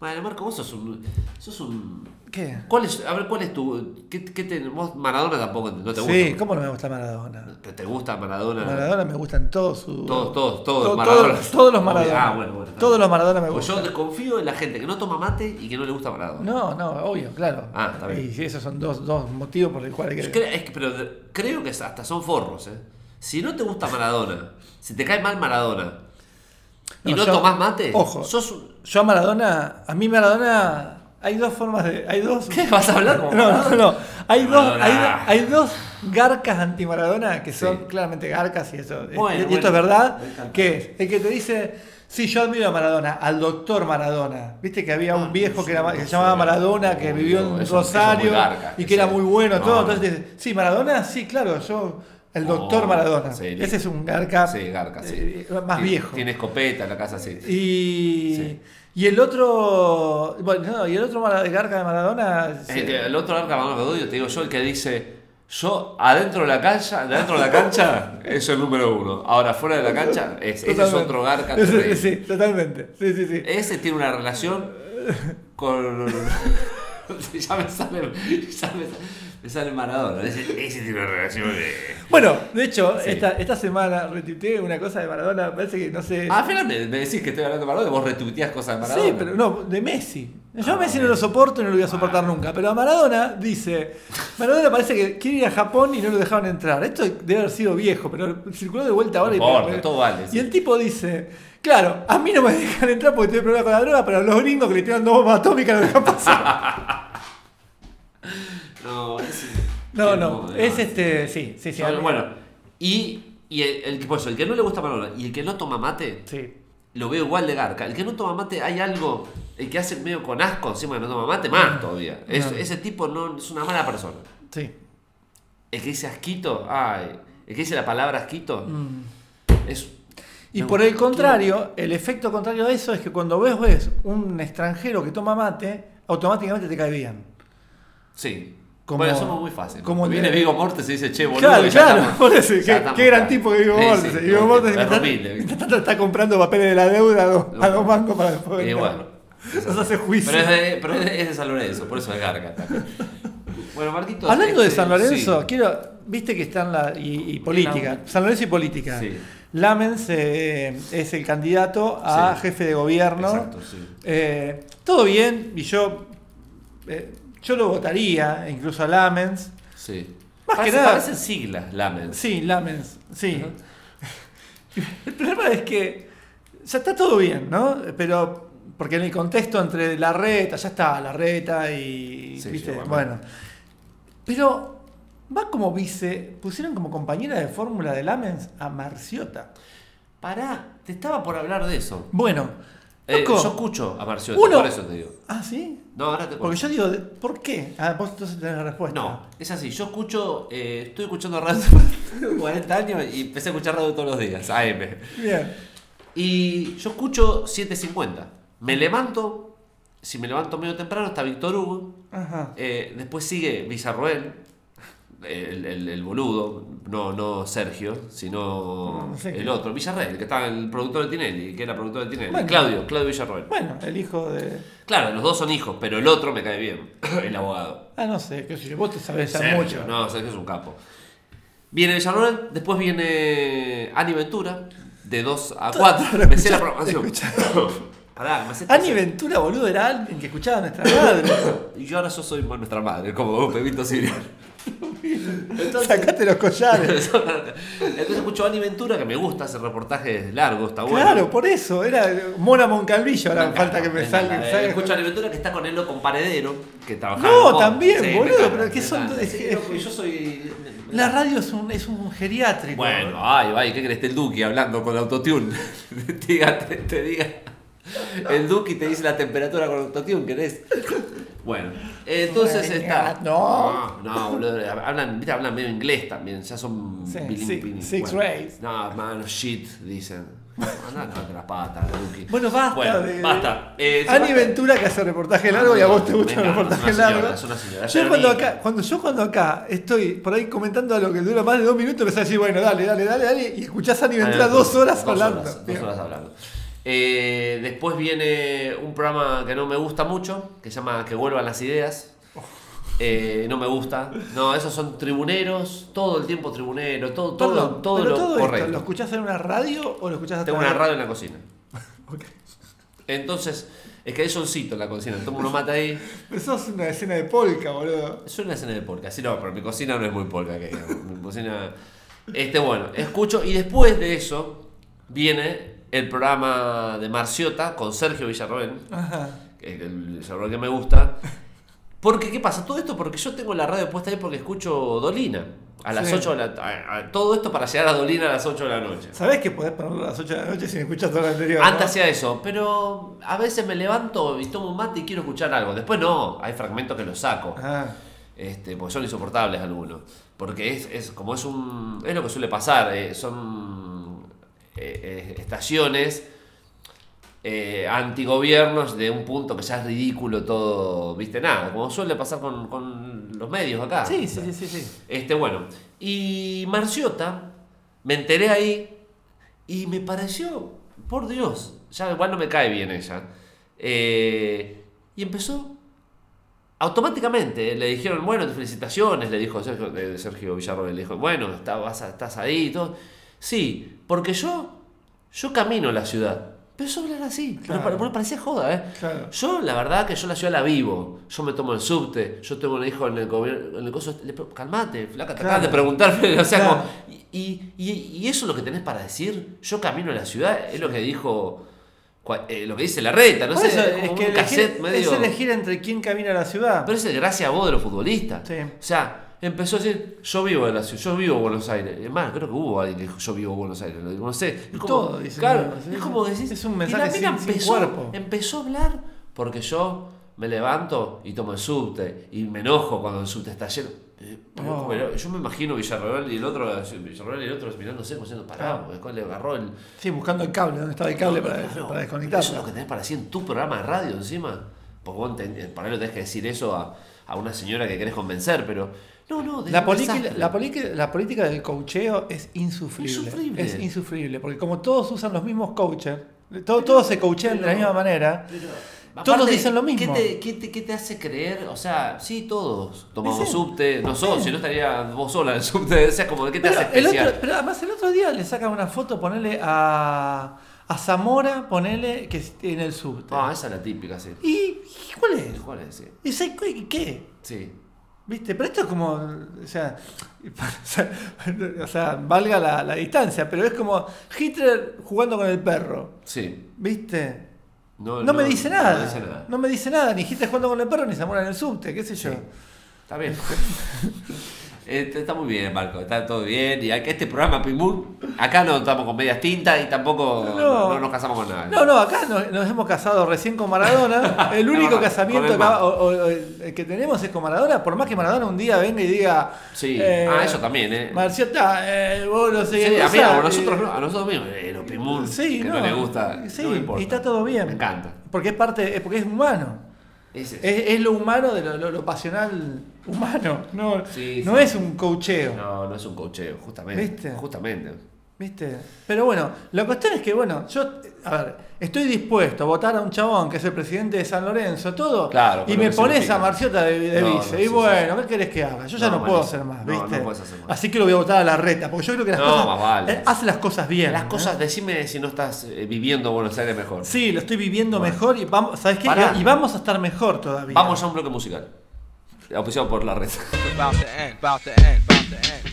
Bueno, Marco, vos sos un. Sos un. ¿Qué? ¿Cuál es, a ver, ¿cuál es tu. ¿Qué, qué te, vos Maradona tampoco no te gusta? Sí, ¿cómo no me gusta Maradona? ¿Te, te gusta Maradona? Maradona me gustan todos sus. Todos, todos, todos. To- Maradona. todos, todos los Maradona. Ah, bueno, bueno. Todos bien. los Maradona me Pues yo gustan. desconfío en la gente que no toma mate y que no le gusta Maradona. No, no, obvio, claro. Ah, está bien. Y esos son dos, dos motivos por los cuales hay que. es que- pero creo que hasta son forros, ¿eh? Si no te gusta Maradona, si te cae mal Maradona y No, yo- tomás mate, ojo. sos Yo a Maradona, a mí Maradona, hay dos formas de. Hay dos. ¿Qué vas a hablar? como No, no, no. Hay dos, hay, hay dos garcas anti-Maradona que son Sí. claramente garcas y eso. Bueno, y esto bueno. es verdad. Que es el que te dice, sí, yo admiro a Maradona, al doctor Maradona. Viste que había un viejo que, era- que se llamaba Maradona, que vivió en eso- Rosario garca, y que era muy bueno, No, todo. Entonces dice, sí, Maradona, sí, claro, yo. El doctor Oh, Maradona. sí, Ese es un garca, Sí, garca, sí. eh, más viejo. Tiene escopeta en la casa, sí. Y, Sí. Y el otro. Bueno, no, y el otro Mara- garca de Maradona. Eh, que el otro arca Maradona que odio, te digo yo, el que dice, yo adentro de la cancha, adentro de la cancha, es el número uno. Ahora fuera de la cancha, es, ese es otro garca. Terrible. sí, totalmente. Sí, sí, sí. Ese tiene una relación con. ya me sale. Ya me, me sale Maradona. Ese, ese tiene una relación de. Bueno, de hecho, Sí. esta, esta semana retuiteé una cosa de Maradona, parece que no sé. Ah, al final me, decís que estoy hablando de Maradona, vos retuiteás cosas de Maradona. Sí, pero no, de Messi. Yo a Ah, Messi no lo soporto y no lo voy a soportar nunca. Pero a Maradona dice. Maradona parece que quiere ir a Japón y no lo dejaron entrar. Esto debe haber sido viejo, pero circuló de vuelta ahora No y importa, todo vale, Y el tipo dice. Claro, a mí no me dejan entrar porque tengo problemas con la droga, pero a los gringos que le tiran dos bombas atómicas no dejan pasar. No, ese- No, no, es este, sí, sí, sí. Bueno, y, y el, el, eso, el que no le gusta Maradona y el que no toma mate, Sí. lo veo igual de garca. El que no toma mate, hay algo, el que hace medio con asco encima que no toma mate, más todavía. Es- No. Ese tipo no es una mala persona. Sí. El que dice asquito, ay, el que dice la palabra asquito, es... Mm. Y no, por el quiero- contrario, el efecto contrario de eso es que cuando ves, ves un extranjero que toma mate, automáticamente te cae bien. Sí. Como- bueno, somos muy fáciles. como viene Vigo Mortes y dice, che, boludo. claro, claro, estamos- por eso, ya qué, gran tipo que Vigo Sí, Mortes. sí, Vigo no, Mortes es mientras- humilde, ¿viste? mientras tanto está comprando papeles de la deuda a dos, a dos bancos para después Y bueno. Nos hace juicio. Pero es de, pero es de, es de San Lorenzo, por eso es también. Bueno, Marquitos. Hablando de este, San Lorenzo, sí. quiero, viste que están la y, y política, San Lorenzo y política. Sí. Lamens eh, es el candidato a Sí. jefe de gobierno. Exacto, sí. Eh, todo bien, y yo, eh, yo lo votaría, incluso a Lamens. Sí. Más que nada- Parecen siglas, Lamens. Sí, Lamens, sí. El problema es que ya está todo bien, ¿no? Pero porque en el contexto entre la reta, ya está la reta y. Sí, ¿viste? sí, bueno. bueno. Pero va como vice, pusieron como compañera de fórmula de Lamens a Marciota. Pará, te estaba por hablar de eso. Bueno, Eh, yo escucho a Marciota, Uno- por eso te digo. Ah, sí. No, ahora te Porque yo digo, ¿por qué? Ah, vos entonces tenés la respuesta. No, es así. Yo escucho, eh, estoy escuchando radio 40 años y empecé a escuchar radio todos los días, AM. Bien. Y yo escucho 7.50. Me levanto, si me levanto medio temprano está Víctor Hugo. Ajá. Eh, después sigue Villarroel, el, el- el boludo, no, no Sergio, sino No sé el otro, Villarroel, el que estaba el productor de Tinelli, que era productor de Tinelli. Bueno. Claudio, Claudio Villarroel. Bueno, el hijo de. Claro, los dos son hijos, pero el otro me cae bien, el abogado. Ah, no sé, qué sé yo. Vos te sabés Sergio, mucho. No, Sergio es un capo. Viene Villarroel, después viene Ani Ventura, de 2 a 4. pero Me sé la programación. Pará, me Ani Ventura, boludo, era alguien que escuchaba a nuestra madre. Y yo ahora yo soy nuestra madre, como vos, Pepito Sirio. Entonces, Sacate los collares. entonces escucho a Ani Ventura, que me gusta, hace reportajes largos, está bueno. Claro, por eso. Era Mona Moncalvillo, ahora falta que me salga. Eh, Escucho a Ani Ventura que está con él con Paredero, que trabajaba No, también, boludo, encanta, pero que me son- Sí, loco, yo soy... La radio es un, es un geriátrico. Bueno, ay, ay, ¿qué crees? El Duki hablando con autotune. te, diga, te, te diga. El Duki te dice la temperatura con autotune, ¿querés? Bueno, entonces Ay, está. no. No, no, boludo. Hablan, viste, hablan medio inglés también. Ya son. Sí, six- six rays. No, man, shit, dicen. Las patas, Duki. Bueno, basta. Bueno, de- basta. Eh, Ani basta. Ventura que hace reportaje largo y a vos te gusta el reportaje es una señora, largo. es una señora, Yo cuando acá, cuando yo cuando acá estoy por ahí comentando algo que dura más de dos minutos, empezás a decir, bueno, dale, dale, dale, dale, y escuchás a Ani Ventura Ah, dos horas dos hablando. horas, dos horas hablando. Eh, después viene un programa que no me gusta mucho, que se llama Que vuelvan las ideas. Eh, no me gusta. No, esos son tribuneros, todo el tiempo tribuneros, todo, todo, Perdón, todo pero lo todo esto, correcto. ¿lo escuchás en una radio o lo escuchás a Tengo una radio en la cocina. Ok. Entonces, es que hay solcito en la cocina. Tomo uno mate ahí. Pero sos una escena de polka, boludo. Es una escena de polka, sí, no, pero mi cocina no es muy polka, que. Mi cocina. Este, bueno, escucho y después de eso viene el programa de Marciota con Sergio Villarroel, que es el Villarroel que me gusta. Porque, ¿qué pasa? Todo esto porque yo tengo la radio puesta ahí porque escucho Dolina. A las Sí. 8 de la a- a- Todo esto para llegar a Dolina a las 8 de la noche. ¿Sabés que podés ponerlo a las 8 de la noche sin escuchar todo lo anterior? Antes no? hacía eso, pero a veces me levanto y tomo un mate y quiero escuchar algo. Después no, hay fragmentos que los saco. Ah, Este, porque son insoportables algunos. Porque es, es como es un. Es lo que suele pasar. eh, son eh, eh, estaciones eh, antigobiernos de un punto que ya es ridículo todo. ¿Viste? Nada. Como suele pasar con, con los medios acá. sí, sí, sí, sí, sí. Este, bueno. Y Marciota, me enteré ahí y me pareció, por Dios, ya igual no me cae bien ella. Eh, y empezó automáticamente. Le dijeron, bueno, felicitaciones, le dijo Sergio, Sergio Villarroel. Le dijo, bueno, está- vas a- estás ahí y todo. Sí, porque yo, yo camino la ciudad. Empezó a hablar así, pero Claro. pa- me parecía joda, ¿eh? Claro. Yo, la verdad, que yo la ciudad la vivo. Yo me tomo el subte, yo tengo un hijo en el gobierno, en el coso. le calmate, flaca, Claro. acabas de preguntarme. O sea, como, y, y, y eso es lo que tenés para decir. Yo camino la ciudad, es lo que dijo, eh, lo que dice la reta, no sé, eso, es es que un elegir, cassette medio. es elegir entre quién camina la ciudad. Pero es el gracia a vos de los futbolistas. Sí. O sea, empezó a decir, yo vivo en la ciudad, yo vivo en Buenos Aires. Es más, creo que hubo alguien que dijo, yo vivo en Buenos Aires. No sé. Es como, Todo dicen claro, es como decís. Es un y mensaje la mina sin- empezó, cuerpo. empezó a hablar porque yo me levanto y tomo el subte y me enojo cuando el subte está lleno. Eh, pero Oh. Yo me imagino Villarroel y el otro, Villarroel y el otro mirándose como pará, Claro. después le agarró el. Sí, buscando el cable, ¿dónde estaba el cable para, Claro, para Eso es lo desconectarlo? que tenés para decir en tu programa de radio encima. Porque vos entendés, para eso tenés que decir eso a, a una señora que querés convencer, pero. No, no, de La, política, la, política, la política del coacheo es insufrible. Insufrible. Es insufrible, porque como todos usan los mismos coaches, todo- todos se coachean de la misma manera. Todos Aparte, dicen lo mismo. ¿qué te, qué, te, qué te hace creer? O sea, sí, todos tomamos subte, no sos, si no estaría vos sola en el subte. O sea, como, ¿qué te Pero, hace el especial? otro- pero además el otro día le sacan una foto, ponele a, a Zamora, ponele que en el subte. Ah, esa es la típica, sí. ¿Y, y cuál es? ¿Cuál es? Sí. ¿Y sé qué- sí. ¿Viste? Pero esto es como, o sea, o sea, valga la, la distancia, pero es como Hitler jugando con el perro, Sí. ¿viste? No, No, me dice nada. No dice nada. No me dice nada, ni Hitler jugando con el perro, ni Zamora en el subte, qué sé yo. Sí. Está bien. Este, está muy bien, Marco, está todo bien. Y acá este programa, Pimul, acá no estamos con medias tintas y tampoco No. no, no nos casamos con nada. No, no, acá nos, nos hemos casado recién con Maradona. El único casamiento el que, más. o- o- o el que tenemos es con Maradona. Por más que Maradona un día venga y diga. Sí. Ah, eso también, ¿eh? Marciota, eh, vos no sé Sí, a mí, a nosotros, eh, no, a nosotros mismos, eh, los Pimul, Sí, que no, no, le gusta, Sí, no importa. y está todo bien. Me encanta. Porque es parte, porque es humano. Es. Es, lo humano de lo, lo- lo pasional humano. No, Sí, no sí. es un coacheo. No, no es un cocheo, justamente. ¿Viste? Justamente. ¿Viste? Pero bueno, la cuestión es que, bueno, yo, a ver, estoy dispuesto a votar a un chabón que es el presidente de San Lorenzo, todo, Claro, y me pones a Marciota de, de No, vice. no, y bueno. ¿qué querés que haga? Yo ya No, no, puedo hacer más, ¿viste? hacer más. Así que lo voy a votar a la reta, porque yo creo que las No, cosas. más vale. eh, hace las cosas bien. Las ¿eh? cosas, decime si no estás eh, viviendo Buenos Aires mejor. Sí, lo estoy viviendo Bueno. mejor y vamos, ¿sabes qué? Pará. Y vamos a estar mejor todavía. Vamos a un bloque musical. Auspiciado por la red.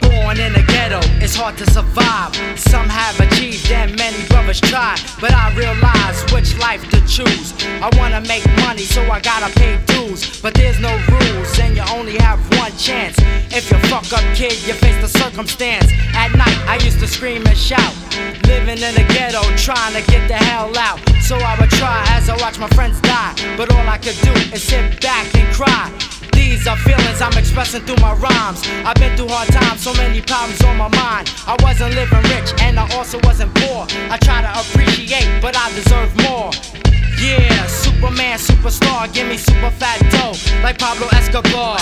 Born in the ghetto, it's hard to survive. Some have achieved and many brothers try. But I realize which life to choose. I wanna make money, so I gotta pay dues. But there's no rules, and you only have one chance. If you fuck up, kid, you face the circumstance. At night, I used to scream and shout. Living in the ghetto, trying to get the hell out. So I would try as I watch my friends die. But all I could do is sit back and cry. These are feelings I'm expressing through my rhymes. I've been through hard times, so many problems on my mind. I wasn't living rich and I also wasn't poor. I try to appreciate, but I deserve more. Yeah, Superman, superstar, give me super fat dough, like Pablo Escobar.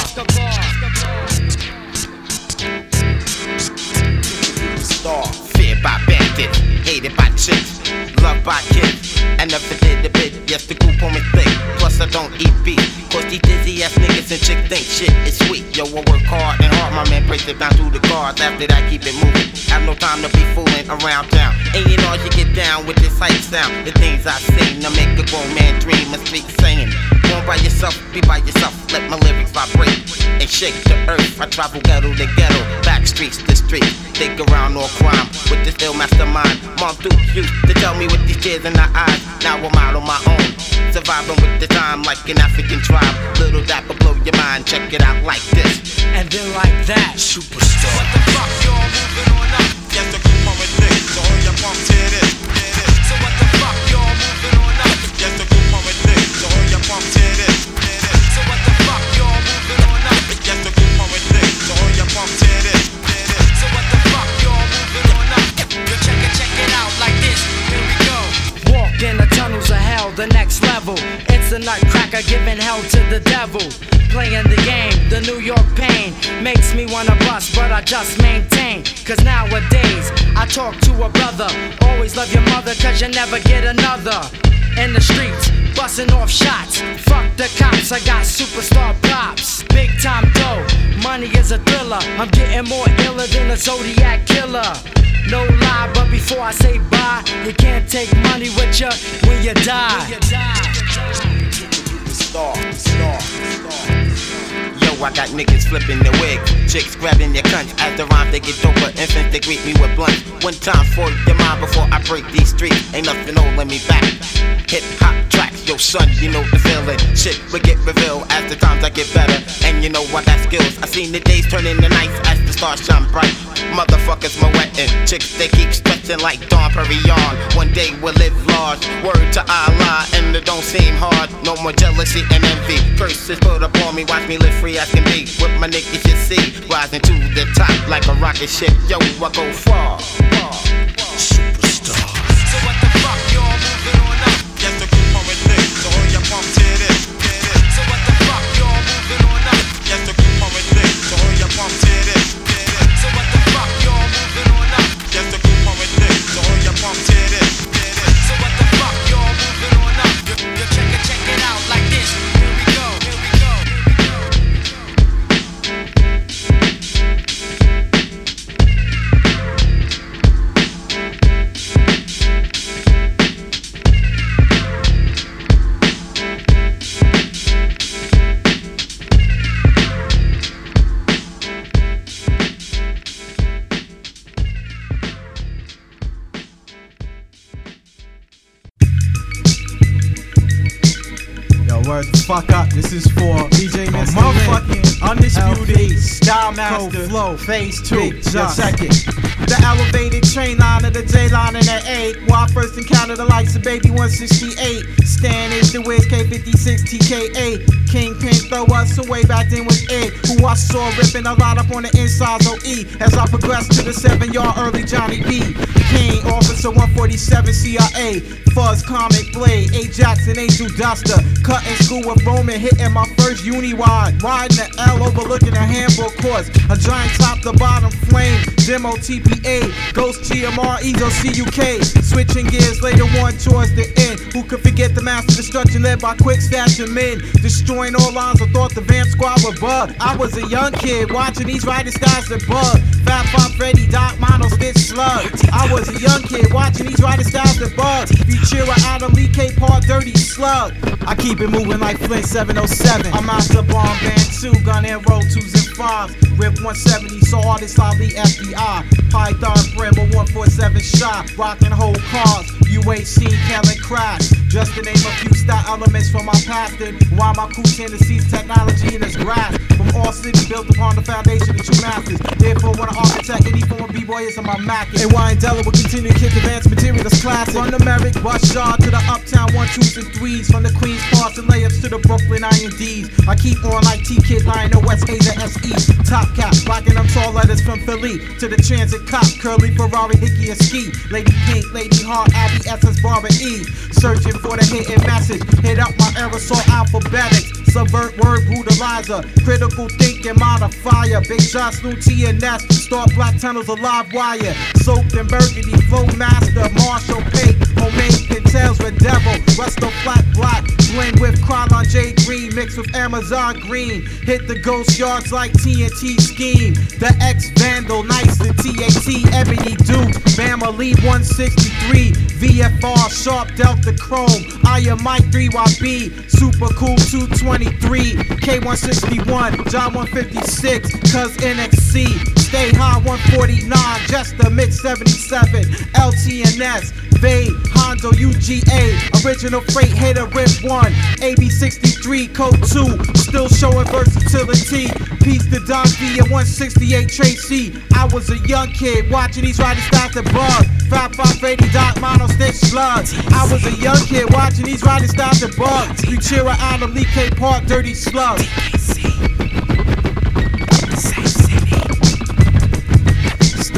Star, feared by bandits, hated by chicks, loved by kids, and never did a yes, the group on me thick. Plus, I don't eat beef. Cause these dizzy ass niggas and chick think shit is sweet. Yo, I work hard and hard, my man breaks it down through the cards. After that, I keep it moving. Have no time to be fooling around town. Ain't it all you get down with this hype sound? The things I seen, I make a grown man dream and speak saying. Born by yourself, be by yourself. Let my lyrics vibrate and shake the earth. I travel ghetto to ghetto, back streets to street. Dig around all crime with this ill mastermind. Mom Duke used to tell me with these tears in her eyes. Now I'm out on my own, surviving with the time like an African tribe. Little dapper blow your mind. Check it out like this. And then like that, Superstar. What the fuck, y'all moving on up? Yes, the group on with this. So all your punks hear hear this. The next level. A nutcracker giving hell to the devil. Playing the game, the New York pain makes me wanna bust, but I just maintain. Cause nowadays, I talk to a brother. Always love your mother, cause you never get another. In the streets, busting off shots. Fuck the cops, I got superstar props. Big time dough, money is a thriller. I'm getting more iller than a Zodiac killer. No lie, but before I say bye, you can't take money with you when you die. Star, star, star. I got niggas flipping their wig, chicks grabbing their cunts. As the rhyme they get over, infants they greet me with blunts. One time for your mind before I break these streets. Ain't nothing holding me back. Hip hop tracks, yo son, you know the feeling. Shit will get revealed as the times I get better, and you know I got skills. I seen the days turn into nights as the stars shine bright. Motherfuckers wetting, chicks they keep stretching like Dawn Perignon. One day we'll live large. Word to Allah, and it don't seem hard. No more jealousy and envy. Curses put upon me, watch me live free as can be. With my niggas you see, rising to the top like a rocket ship. Yo, I go far. far, far. Superstar. Fuck up. This is for DJ Mr. Motherfucking undisputed style master flow phase two. Yo, check. The elevated train line of the J line and the A. Where I first encountered the likes of Baby 168. Stan is the Wiz K56 TKA. Kingpin throw us away back then was Ed. Who I saw ripping a lot up on the insides OE. As I progressed to the seven yard early Johnny B. Kane, Officer 147 CIA. Fuzz, Comic Blade, A Jackson, Angel Duster. Cutting school with Roman, hitting my first uni wide. Riding the L overlooking the handbook course. A giant top to bottom flame. Demo TPA. Ghost GMR, Eagle CUK. Switching gears later on towards the end. Who could forget the master destruction led by quick stashing men? Destroying all lines, I thought the Vamp Squad would bug. I was a young kid watching these riding styles that bug. Fat Pop Freddy, Doc Mono, Stitch Slug. I was a young kid watching these riding styles that bug. Futura Adam Lee K Part Dirty Slug. I keep it moving like Flint 707. I'm out the bomb band 2, gun and roll 2s and 5s. Rip 170, so artists Ali FBI. Python Brim, a 147 shot. Rocking whole cars. You ain't seen Kellen crash. Just to name a few star elements from my past. And why my crew Tennessee's technology in its grasp. From all cities built upon the foundation of true masters. Therefore, when I architect any form of b-boy is in my Mac. And why Della will continue to kick advanced material that's classic. From the Merrick Bus Yard to the Uptown 1, 2s, and 3s. From the Queens parts and layups to the Brooklyn INDs. I keep on like T Kid Lion, no West Asia SE. Top cap, rocking them tall letters from Philly to the transit cop. Curly Ferrari, Hickey, and Ski. Lady Pink, Lady Heart, Abby VSS Barber E. Searching for the hidden message. Hit up my aerosol alphabetics. Subvert word brutalizer. Critical thinking modifier. Big shots, new T and S. Start black tunnels of live wire. Soaked in burgundy. Flow master. Marshall Pate. Homemade Pintels with devil. Westo flat black. Blend with Krylon J Green. Mixed with Amazon Green. Hit the ghost yards like TNT scheme. The X Vandal. Nice the TAT. Ebony Duke. Bama Lee 163. VFR. Sharp Delta Chrome. I am Mike 3YB. Super Cool 223. K161. John 156. Cuz NXC. Stay high 149. Just the mid 77. LTNS. Vade. Hondo UGA. Original freight hitter Rip 1. AB 63. Code 2. Still showing versatility. Peace to Don V and 168 Tracy. I was a young kid watching these riders start to bug. Fat 580 dot mono stitch slugs. I was a young kid watching these riders start to bug. Out of Lee K Park, dirty slugs.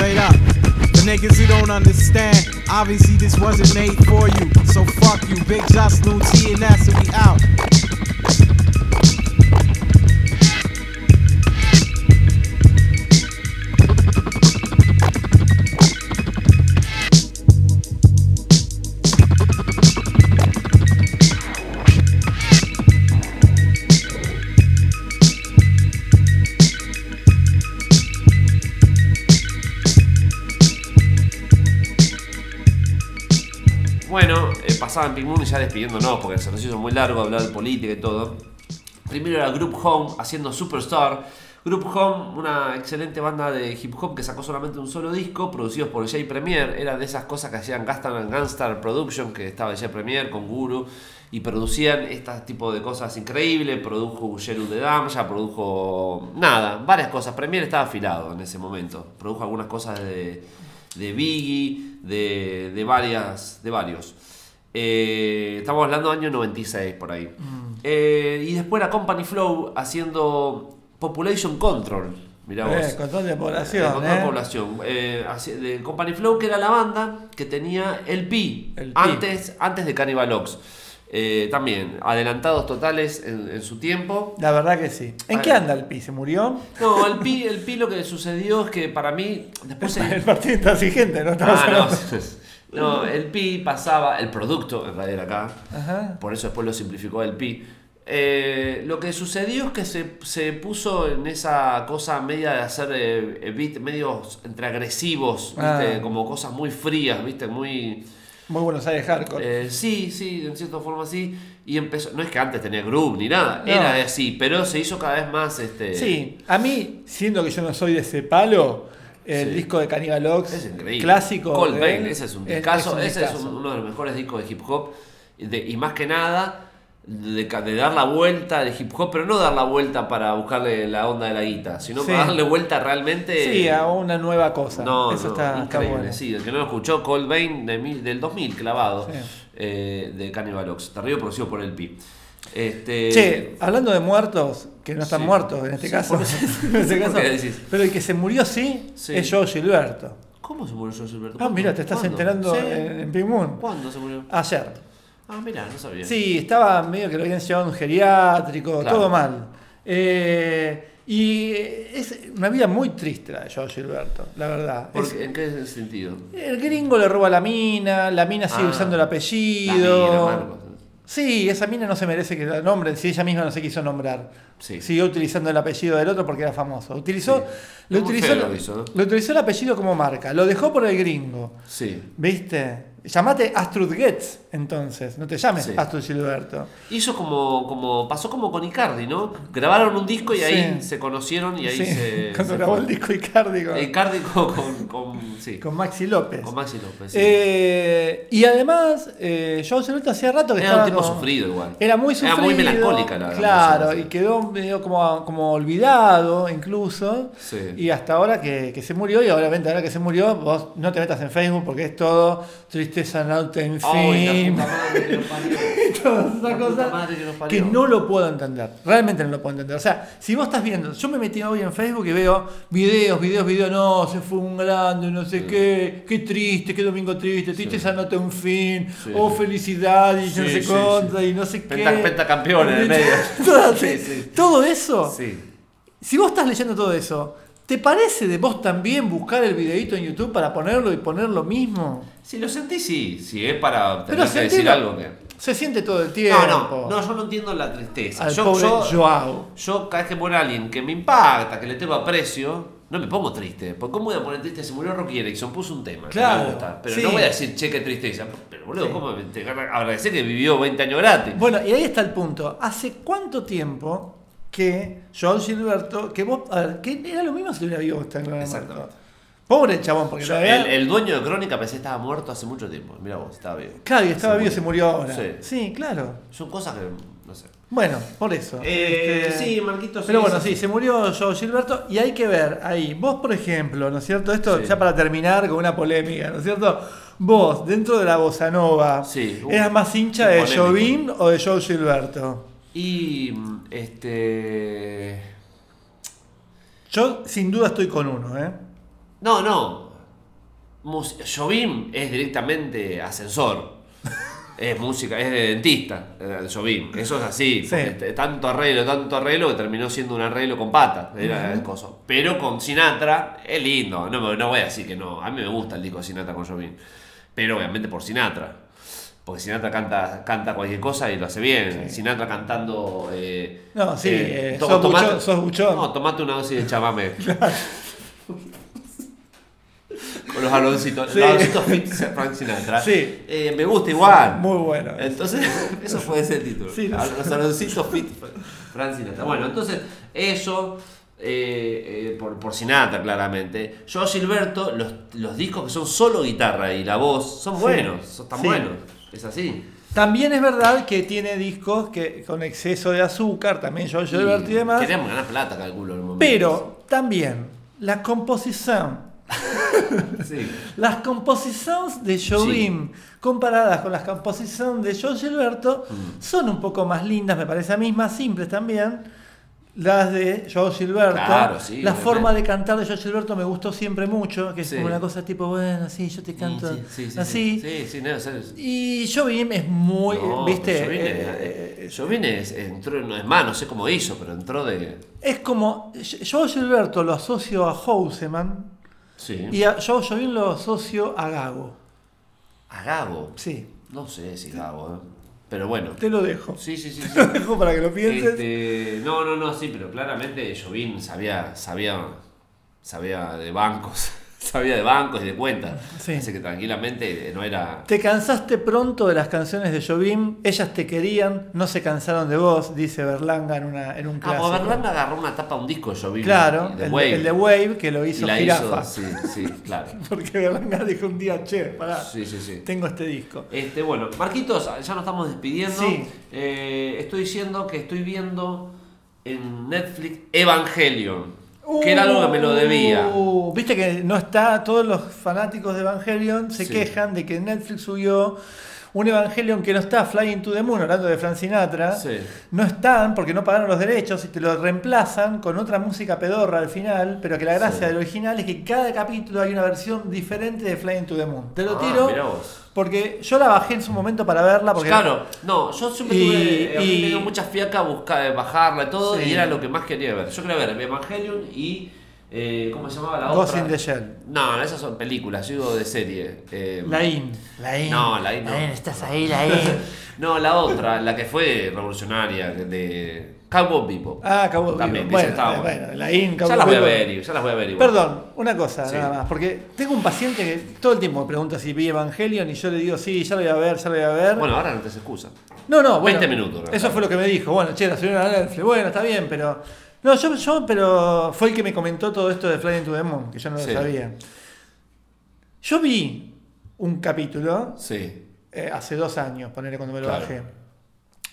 Straight up. The niggas who don't understand, obviously this wasn't made for you. So fuck you, Big Just Lou T and S and we out. Pasaba en Pink Moon y ya despidiéndonos porque se nos hizo muy largo hablar de política y todo. Primero era Group Home haciendo Superstar. Group Home, una excelente banda de hip hop que sacó solamente un solo disco, producidos por J Premier. Era de esas cosas que hacían Gaston Gunstar Production, que estaba J Premier con Guru. Y producían este tipo de cosas increíbles. Produjo Jeru de Dam, ya produjo nada, varias cosas. Premier estaba afilado en ese momento. Produjo algunas cosas de, de Biggie, de, de, varias, de varios. Eh, estamos hablando del año 96 por ahí. Eh, y después la Company Flow haciendo Population Control. Mirá vos. Eh, control de población, Eh, control de eh. población. Así- de Company Flow, que era la banda que tenía el Pi, El antes, antes de Cannibal Ox. Eh, también, adelantados totales en, en su tiempo. La verdad que sí. ¿En qué anda el pi? ¿Se murió? No, el Pi, el Pi lo que sucedió es que para mí, después se- El partido intransigente, ¿no? Estamos Ah, no. No, el pi pasaba, el producto en realidad acá, Ajá. por eso después lo simplificó el pi. Eh, lo que sucedió es que se, se puso en esa cosa media de hacer eh, beat medios entre agresivos, ¿viste? Ah. como cosas muy frías, ¿viste? Muy... Muy Buenos Aires Hardcore. Eh, sí, sí, en cierta forma sí. Y empezó, no es que antes tenía groove ni nada, No. era así, pero se hizo cada vez más este. Sí, a mí, siendo que yo no soy de ese palo, el Sí. disco de Cannibal Ox, Es increíble. clásico. Cold de Pain, él, ese es un discazo. es ese es uno de los mejores discos de hip hop. de- y más que nada, de, dar la vuelta de hip hop, pero no dar la vuelta para buscarle la onda de la guita, sino Sí. para darle vuelta realmente. Sí, a una nueva cosa. No, Eso no, está, está bueno. Sí, el que no lo escuchó, Cold Vein de mil- del 2000, clavado, Sí. eh, de Cannibal Ox. Terrible producido por el Pi. Este, Che, hablando de muertos, que no están Sí. muertos en este Sí, caso, en este pero el que se murió sí, Sí. es Joe Gilberto. ¿Cómo se murió George Gilberto? Ah, mira, te estás ¿Cuándo? enterando en, en Pink Moon. ¿Cuándo se murió? Ayer. Ah, mira, no sabía. Sí, estaba medio que lo habían llevado a un geriátrico, Claro. todo mal. Eh, y es una vida muy triste la de Joe Gilberto, la verdad. ¿Por Es- ¿En qué sentido? el gringo le roba la mina, la mina sigue Ah, usando el La apellido. mina, Marcos. Sí, esa mina no se merece que la nombren si ella misma no se quiso nombrar. Sí. Siguió utilizando el apellido del otro porque era famoso. Utilizó, Sí. lo, utilizó, lo que hizo, ¿no? lo utilizó el apellido como marca. Lo dejó por el gringo. Sí. ¿Viste? Llamate Astrud Getz, entonces. No te llames Sí. Gilberto. Hizo como, como. Pasó como con Icardi, ¿no? Grabaron un disco y ahí se conocieron y ahí Sí, se. Cuando se grabó fue. el disco Icardi con, Icardi con. con, con- sí. con Maxi López. Con Maxi López. Eh, y además, eh, Joe Gilberto hacía rato que Era estaba. un tipo como- sufrido igual. Era muy Era sufrido. muy melancólica la- la Claro, y quedó medio como, como olvidado incluso. Sí. Y hasta ahora que, que se murió, y obviamente ahora que se murió, vos no te metas en Facebook porque es todo tristeza not en fin. puta todas esas cosas que no lo puedo entender. Realmente no lo puedo entender. O sea, si vos estás viendo, yo me metí hoy en Facebook y veo videos, videos, videos, no, se fue un grande, no sé qué, qué triste, qué domingo triste, triste esa nota un fin, Sí, oh sí. felicidad y no Sí, sé sí, sí. y no sé Penta- qué. pentacampeón en el medio. Todo, Sí, sí. todo eso. Sí. Si vos estás leyendo todo eso, ¿te parece de vos también buscar el videito en YouTube para ponerlo y poner lo mismo? Si lo sentí, sí. Si es para Pero tener que decir algo que. Se siente todo el tiempo. No, no, no, yo no entiendo la tristeza. Al yo, pobre yo, Joao. yo cada vez que muere alguien que me impacta, que le tengo aprecio, no me pongo triste. Porque ¿cómo voy a poner triste? Se murió Rocky Erickson, puso un tema. que Claro, me gusta. Pero sí. no voy a decir, che, qué tristeza. Pero boludo, Sí. ¿cómo me te agradecer que vivió 20 años gratis? Bueno, y ahí está el punto. ¿Hace cuánto tiempo que Joao Gilberto, que vos, a ver, que era lo mismo si hubiera vivo esta Exactamente. Pobre chabón, porque Yo, el, el dueño de Crónica pensé que estaba muerto hace mucho tiempo. Mira vos, estaba vivo. Claro, y estaba Se vivo y se murió ahora. Sí. Sí, claro. Son cosas que no sé. Bueno, por eso. Eh, Este, sí, Marquito, sí, Pero bueno, sí, se murió Joao Gilberto y hay que ver ahí. Vos, por ejemplo, ¿no es cierto? Esto Sí. ya para terminar con una polémica, ¿no es cierto? Vos, dentro de la bossa nova, Sí, ¿eras más hincha de polémico. Jobim o de Joao Gilberto? Y mm, este. Yo sin duda estoy con uno, ¿eh? No, no. Mus- Jobim es directamente ascensor. Es música, es de dentista, el Jobim. Eso es así. Sí. t- Tanto arreglo, tanto arreglo que terminó siendo un arreglo con patas. Era el coso. Pero con Sinatra es lindo. No, no voy a decir que no. A mí me gusta el disco de Sinatra con Jobim. Pero obviamente por Sinatra. Porque Sinatra canta, canta cualquier cosa y lo hace bien. Sinatra cantando. eh, No, sí, eh, to- sos tomate- buchón, sos buchón. No, tomate una dosis de chamame. Con los aloncitos. Sí. Los aloncitos fit Frank Sinatra. Sí. Eh, me gusta igual. Muy bueno. Entonces, eso puede ser el título. Sí, lo A- sé. los aloncitos fit Frank Sinatra. Bueno, entonces, eso. eh, eh, por, por Sinatra, claramente. Yo, Gilberto, los, los discos que son solo guitarra y la voz son buenos, son tan buenos. Es así. También es verdad que tiene discos que con exceso de azúcar, también Joao Gilberto y demás. Queríamos ganar plata, calculo. En el momento. Pero también la composición, Sí. las composiciones de Jobim comparadas con las composiciones de Joao Gilberto Mm. son un poco más lindas, me parece a mí, más simples también. Las de Joao Gilberto. Claro, sí, la forma de cantar de Joao Gilberto me gustó siempre mucho, que es Sí. como una cosa tipo, bueno, sí, yo te canto Sí, sí, sí, así. Sí, sí, sí, no, es- Y Jobim es muy, No, viste, Yo vine, eh, yo vine, entró, no es más, no sé cómo hizo, pero entró de. es como, yo Gilberto lo asocio a Houseman Sí. y a Joao Jobim lo asocio a Gago. A Gabo. Sí, No sé si Gabo, ¿eh? Pero bueno. te lo dejo. Sí, sí, sí. sí. Te lo dejo para que lo pienses. Este, no, no, no, sí, pero claramente Jovín sabía, sabía, sabía de bancos, sabía de bancos y de cuentas. Sí. Así que tranquilamente no era. Te cansaste pronto de las canciones de Jobim, ellas te querían, no se cansaron de vos, dice Berlanga en, una, en un Ah, clásico. pues Berlanga agarró una tapa un disco de Jovín. Claro, de el, Wave, el de Wave que lo hizo Jirafa. sí, sí, claro. Porque Berlanga dijo un día, che, pará, Sí, sí, sí. tengo este disco. Este, bueno, Marquitos, ya nos estamos despidiendo. Sí. Eh, estoy diciendo que estoy viendo en Netflix Evangelion. Que era algo que me lo debía. Uh, Viste que no está, todos los fanáticos de Evangelion se Sí. quejan de que Netflix subió un Evangelion que no está Flying to the Moon, hablando de Frank Sinatra. Sí. No están porque no pagaron los derechos y te lo reemplazan con otra música pedorra al final, pero que la gracia Sí. del original es que cada capítulo hay una versión diferente de Flying to the Moon. Te lo Ah, tiro vos. Porque yo la bajé en su momento para verla porque Claro, no, yo siempre Y- tuve, a mí y- me dio mucha fiaca buscar, bajarla y todo, Sí. y era lo que más quería ver. Yo quería ver Evangelion y. eh, ¿Cómo se llamaba la Ghost otra? in the Shell. No, esas son películas, yo digo de serie. Eh, Lain. Lain. No, Lain no. estás ahí, Lain. No, la otra, la que fue revolucionaria, de Cowboy Bebop. Ah, Cowboy También, Bebop. estaba Bueno, buena. bueno, Lain, Ya Cowboy las voy a ver, ya las voy a ver. Perdón, una cosa Sí. nada más, porque tengo un paciente que todo el tiempo me pregunta si vi Evangelion y yo le digo, sí, ya lo voy a ver, ya lo voy a ver. Bueno, ahora no te se excusa. no, no, bueno, 20 minutos. Eso fue lo que me dijo. Bueno, che, la subieron a Netflix. Bueno, está bien, pero. No, yo, yo, pero fue el que me comentó todo esto de Flying to the Moon, que yo no Sí. lo sabía. Yo vi un capítulo Sí. eh, hace dos años, ponerle cuando me lo Claro. bajé.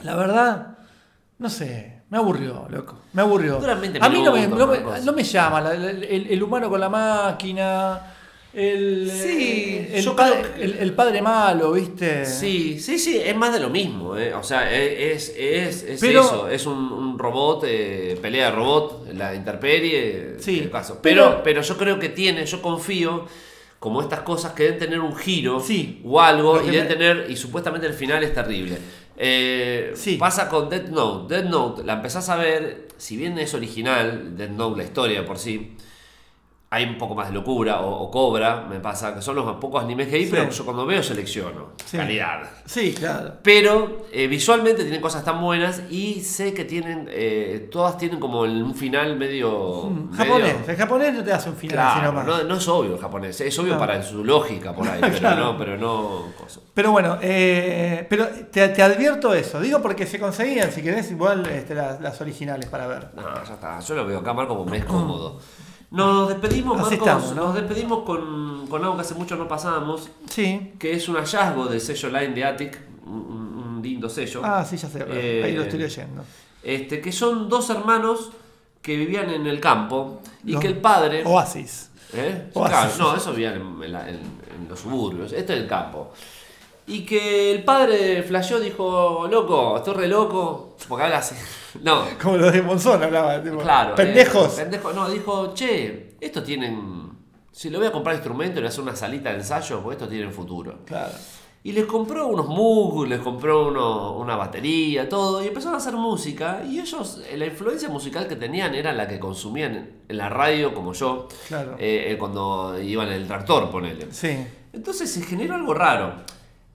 La verdad, no sé, me aburrió, loco. Me aburrió. Dura 20 A mí no me, minutos, no me- una cosa. no me llama la- la- el, el humano con la máquina. el, Sí, el, yo pa- creo que- el- el padre malo, ¿viste? Sí, sí, sí, es más de lo mismo. ¿eh? O sea, es, es, es Pero- eso, es un, un robot, eh, pelea de robot, la intemperie, Sí, el caso. pero- Pero, yo creo que tiene, yo confío, como estas cosas que deben tener un giro Sí. o algo, y deben me- tener, y supuestamente el final es terrible. Eh, Sí. Pasa con Death Note. Death Note la empezás a ver, si bien es original, Death Note, la historia por sí, hay un poco más de locura, o, o Cobra, me pasa, que son los pocos animes que hay, Sí. pero yo cuando veo selecciono. Sí. Calidad. Sí, claro. Pero eh, visualmente tienen cosas tan buenas y sé que tienen, eh, todas tienen como un final medio... medio- Japonés. El japonés no te hace un final Claro, nomás. no, no es obvio el japonés, es obvio Claro. para su lógica por ahí, pero Claro. no, pero no... cosa. Pero bueno, eh, pero te, te advierto eso. Digo porque se conseguían, si querés, igual este, las, las originales para ver. No, ya está, yo lo veo acá, Marco, como me es cómodo. Nos despedimos, Marcos, estamos, ¿no? nos despedimos con, con algo que hace mucho no pasábamos, Sí. que es un hallazgo del sello Line de Attic, un, lindo sello. Ah, sí, ya sé. Eh, Ahí lo estoy leyendo. Este, que son dos hermanos que vivían en el campo y Los- que el padre... Oasis. ¿Eh? Oasis. Claro, no, eso vivían en, en los suburbios, esto es el campo. Y que el padre flasheó, dijo, loco, estoy re loco, porque habla así. No, Como los de Monzón hablaba. tipo, claro. Pendejos. eh, pendejo- no, dijo, che, esto tienen... Si le voy a comprar instrumento y le voy a hacer una salita de ensayo, pues esto tiene futuro. Claro. Y les compró unos Moog, les compró uno- una batería, todo, y empezaron a hacer música. Y ellos, eh, la influencia musical que tenían era la que consumían en, la radio, como yo, Claro. eh, cuando iban en el tractor, ponele. Sí. Entonces se generó algo raro.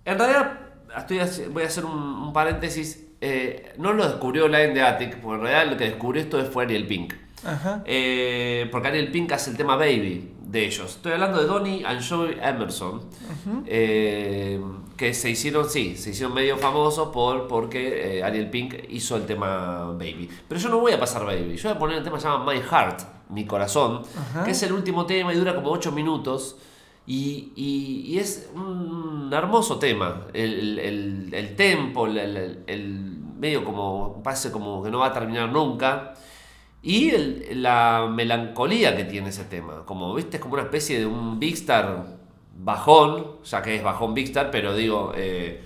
En realidad, estoy voy a hacer un, un paréntesis. eh, no lo descubrió Line de Attic, porque en realidad lo que descubrió esto fue Ariel Pink. Ajá. Eh, porque Ariel Pink hace el tema Baby de ellos. Estoy hablando de Donnie and Joey Emerson, eh, que se hicieron, sí, se hicieron medio famosos por, porque eh, Ariel Pink hizo el tema Baby. Pero yo no voy a pasar Baby, yo voy a poner el tema que se llama My Heart, Mi Corazón, Ajá. que es el último tema y dura como 8 minutos. Y, y- y es un hermoso tema. El, el- el tempo, el, el- el medio como pase como que no va a terminar nunca. Y la melancolía que tiene ese tema. Como, viste, es como una especie de un Big Star bajón, ya que es bajón Big Star, pero digo, eh,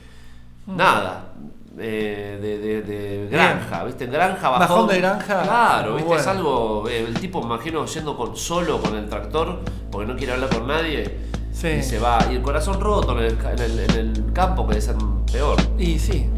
nada. Eh, de, de- de granja, ¿viste? Granja, bajón. Bajón de granja, Claro, ¿viste? Es algo. eh, el tipo, imagino, yendo con, solo con el tractor, porque no quiere hablar con nadie. Sí. Y se va. Y el corazón roto en el, en el, en el campo, que debe ser peor. Y sí.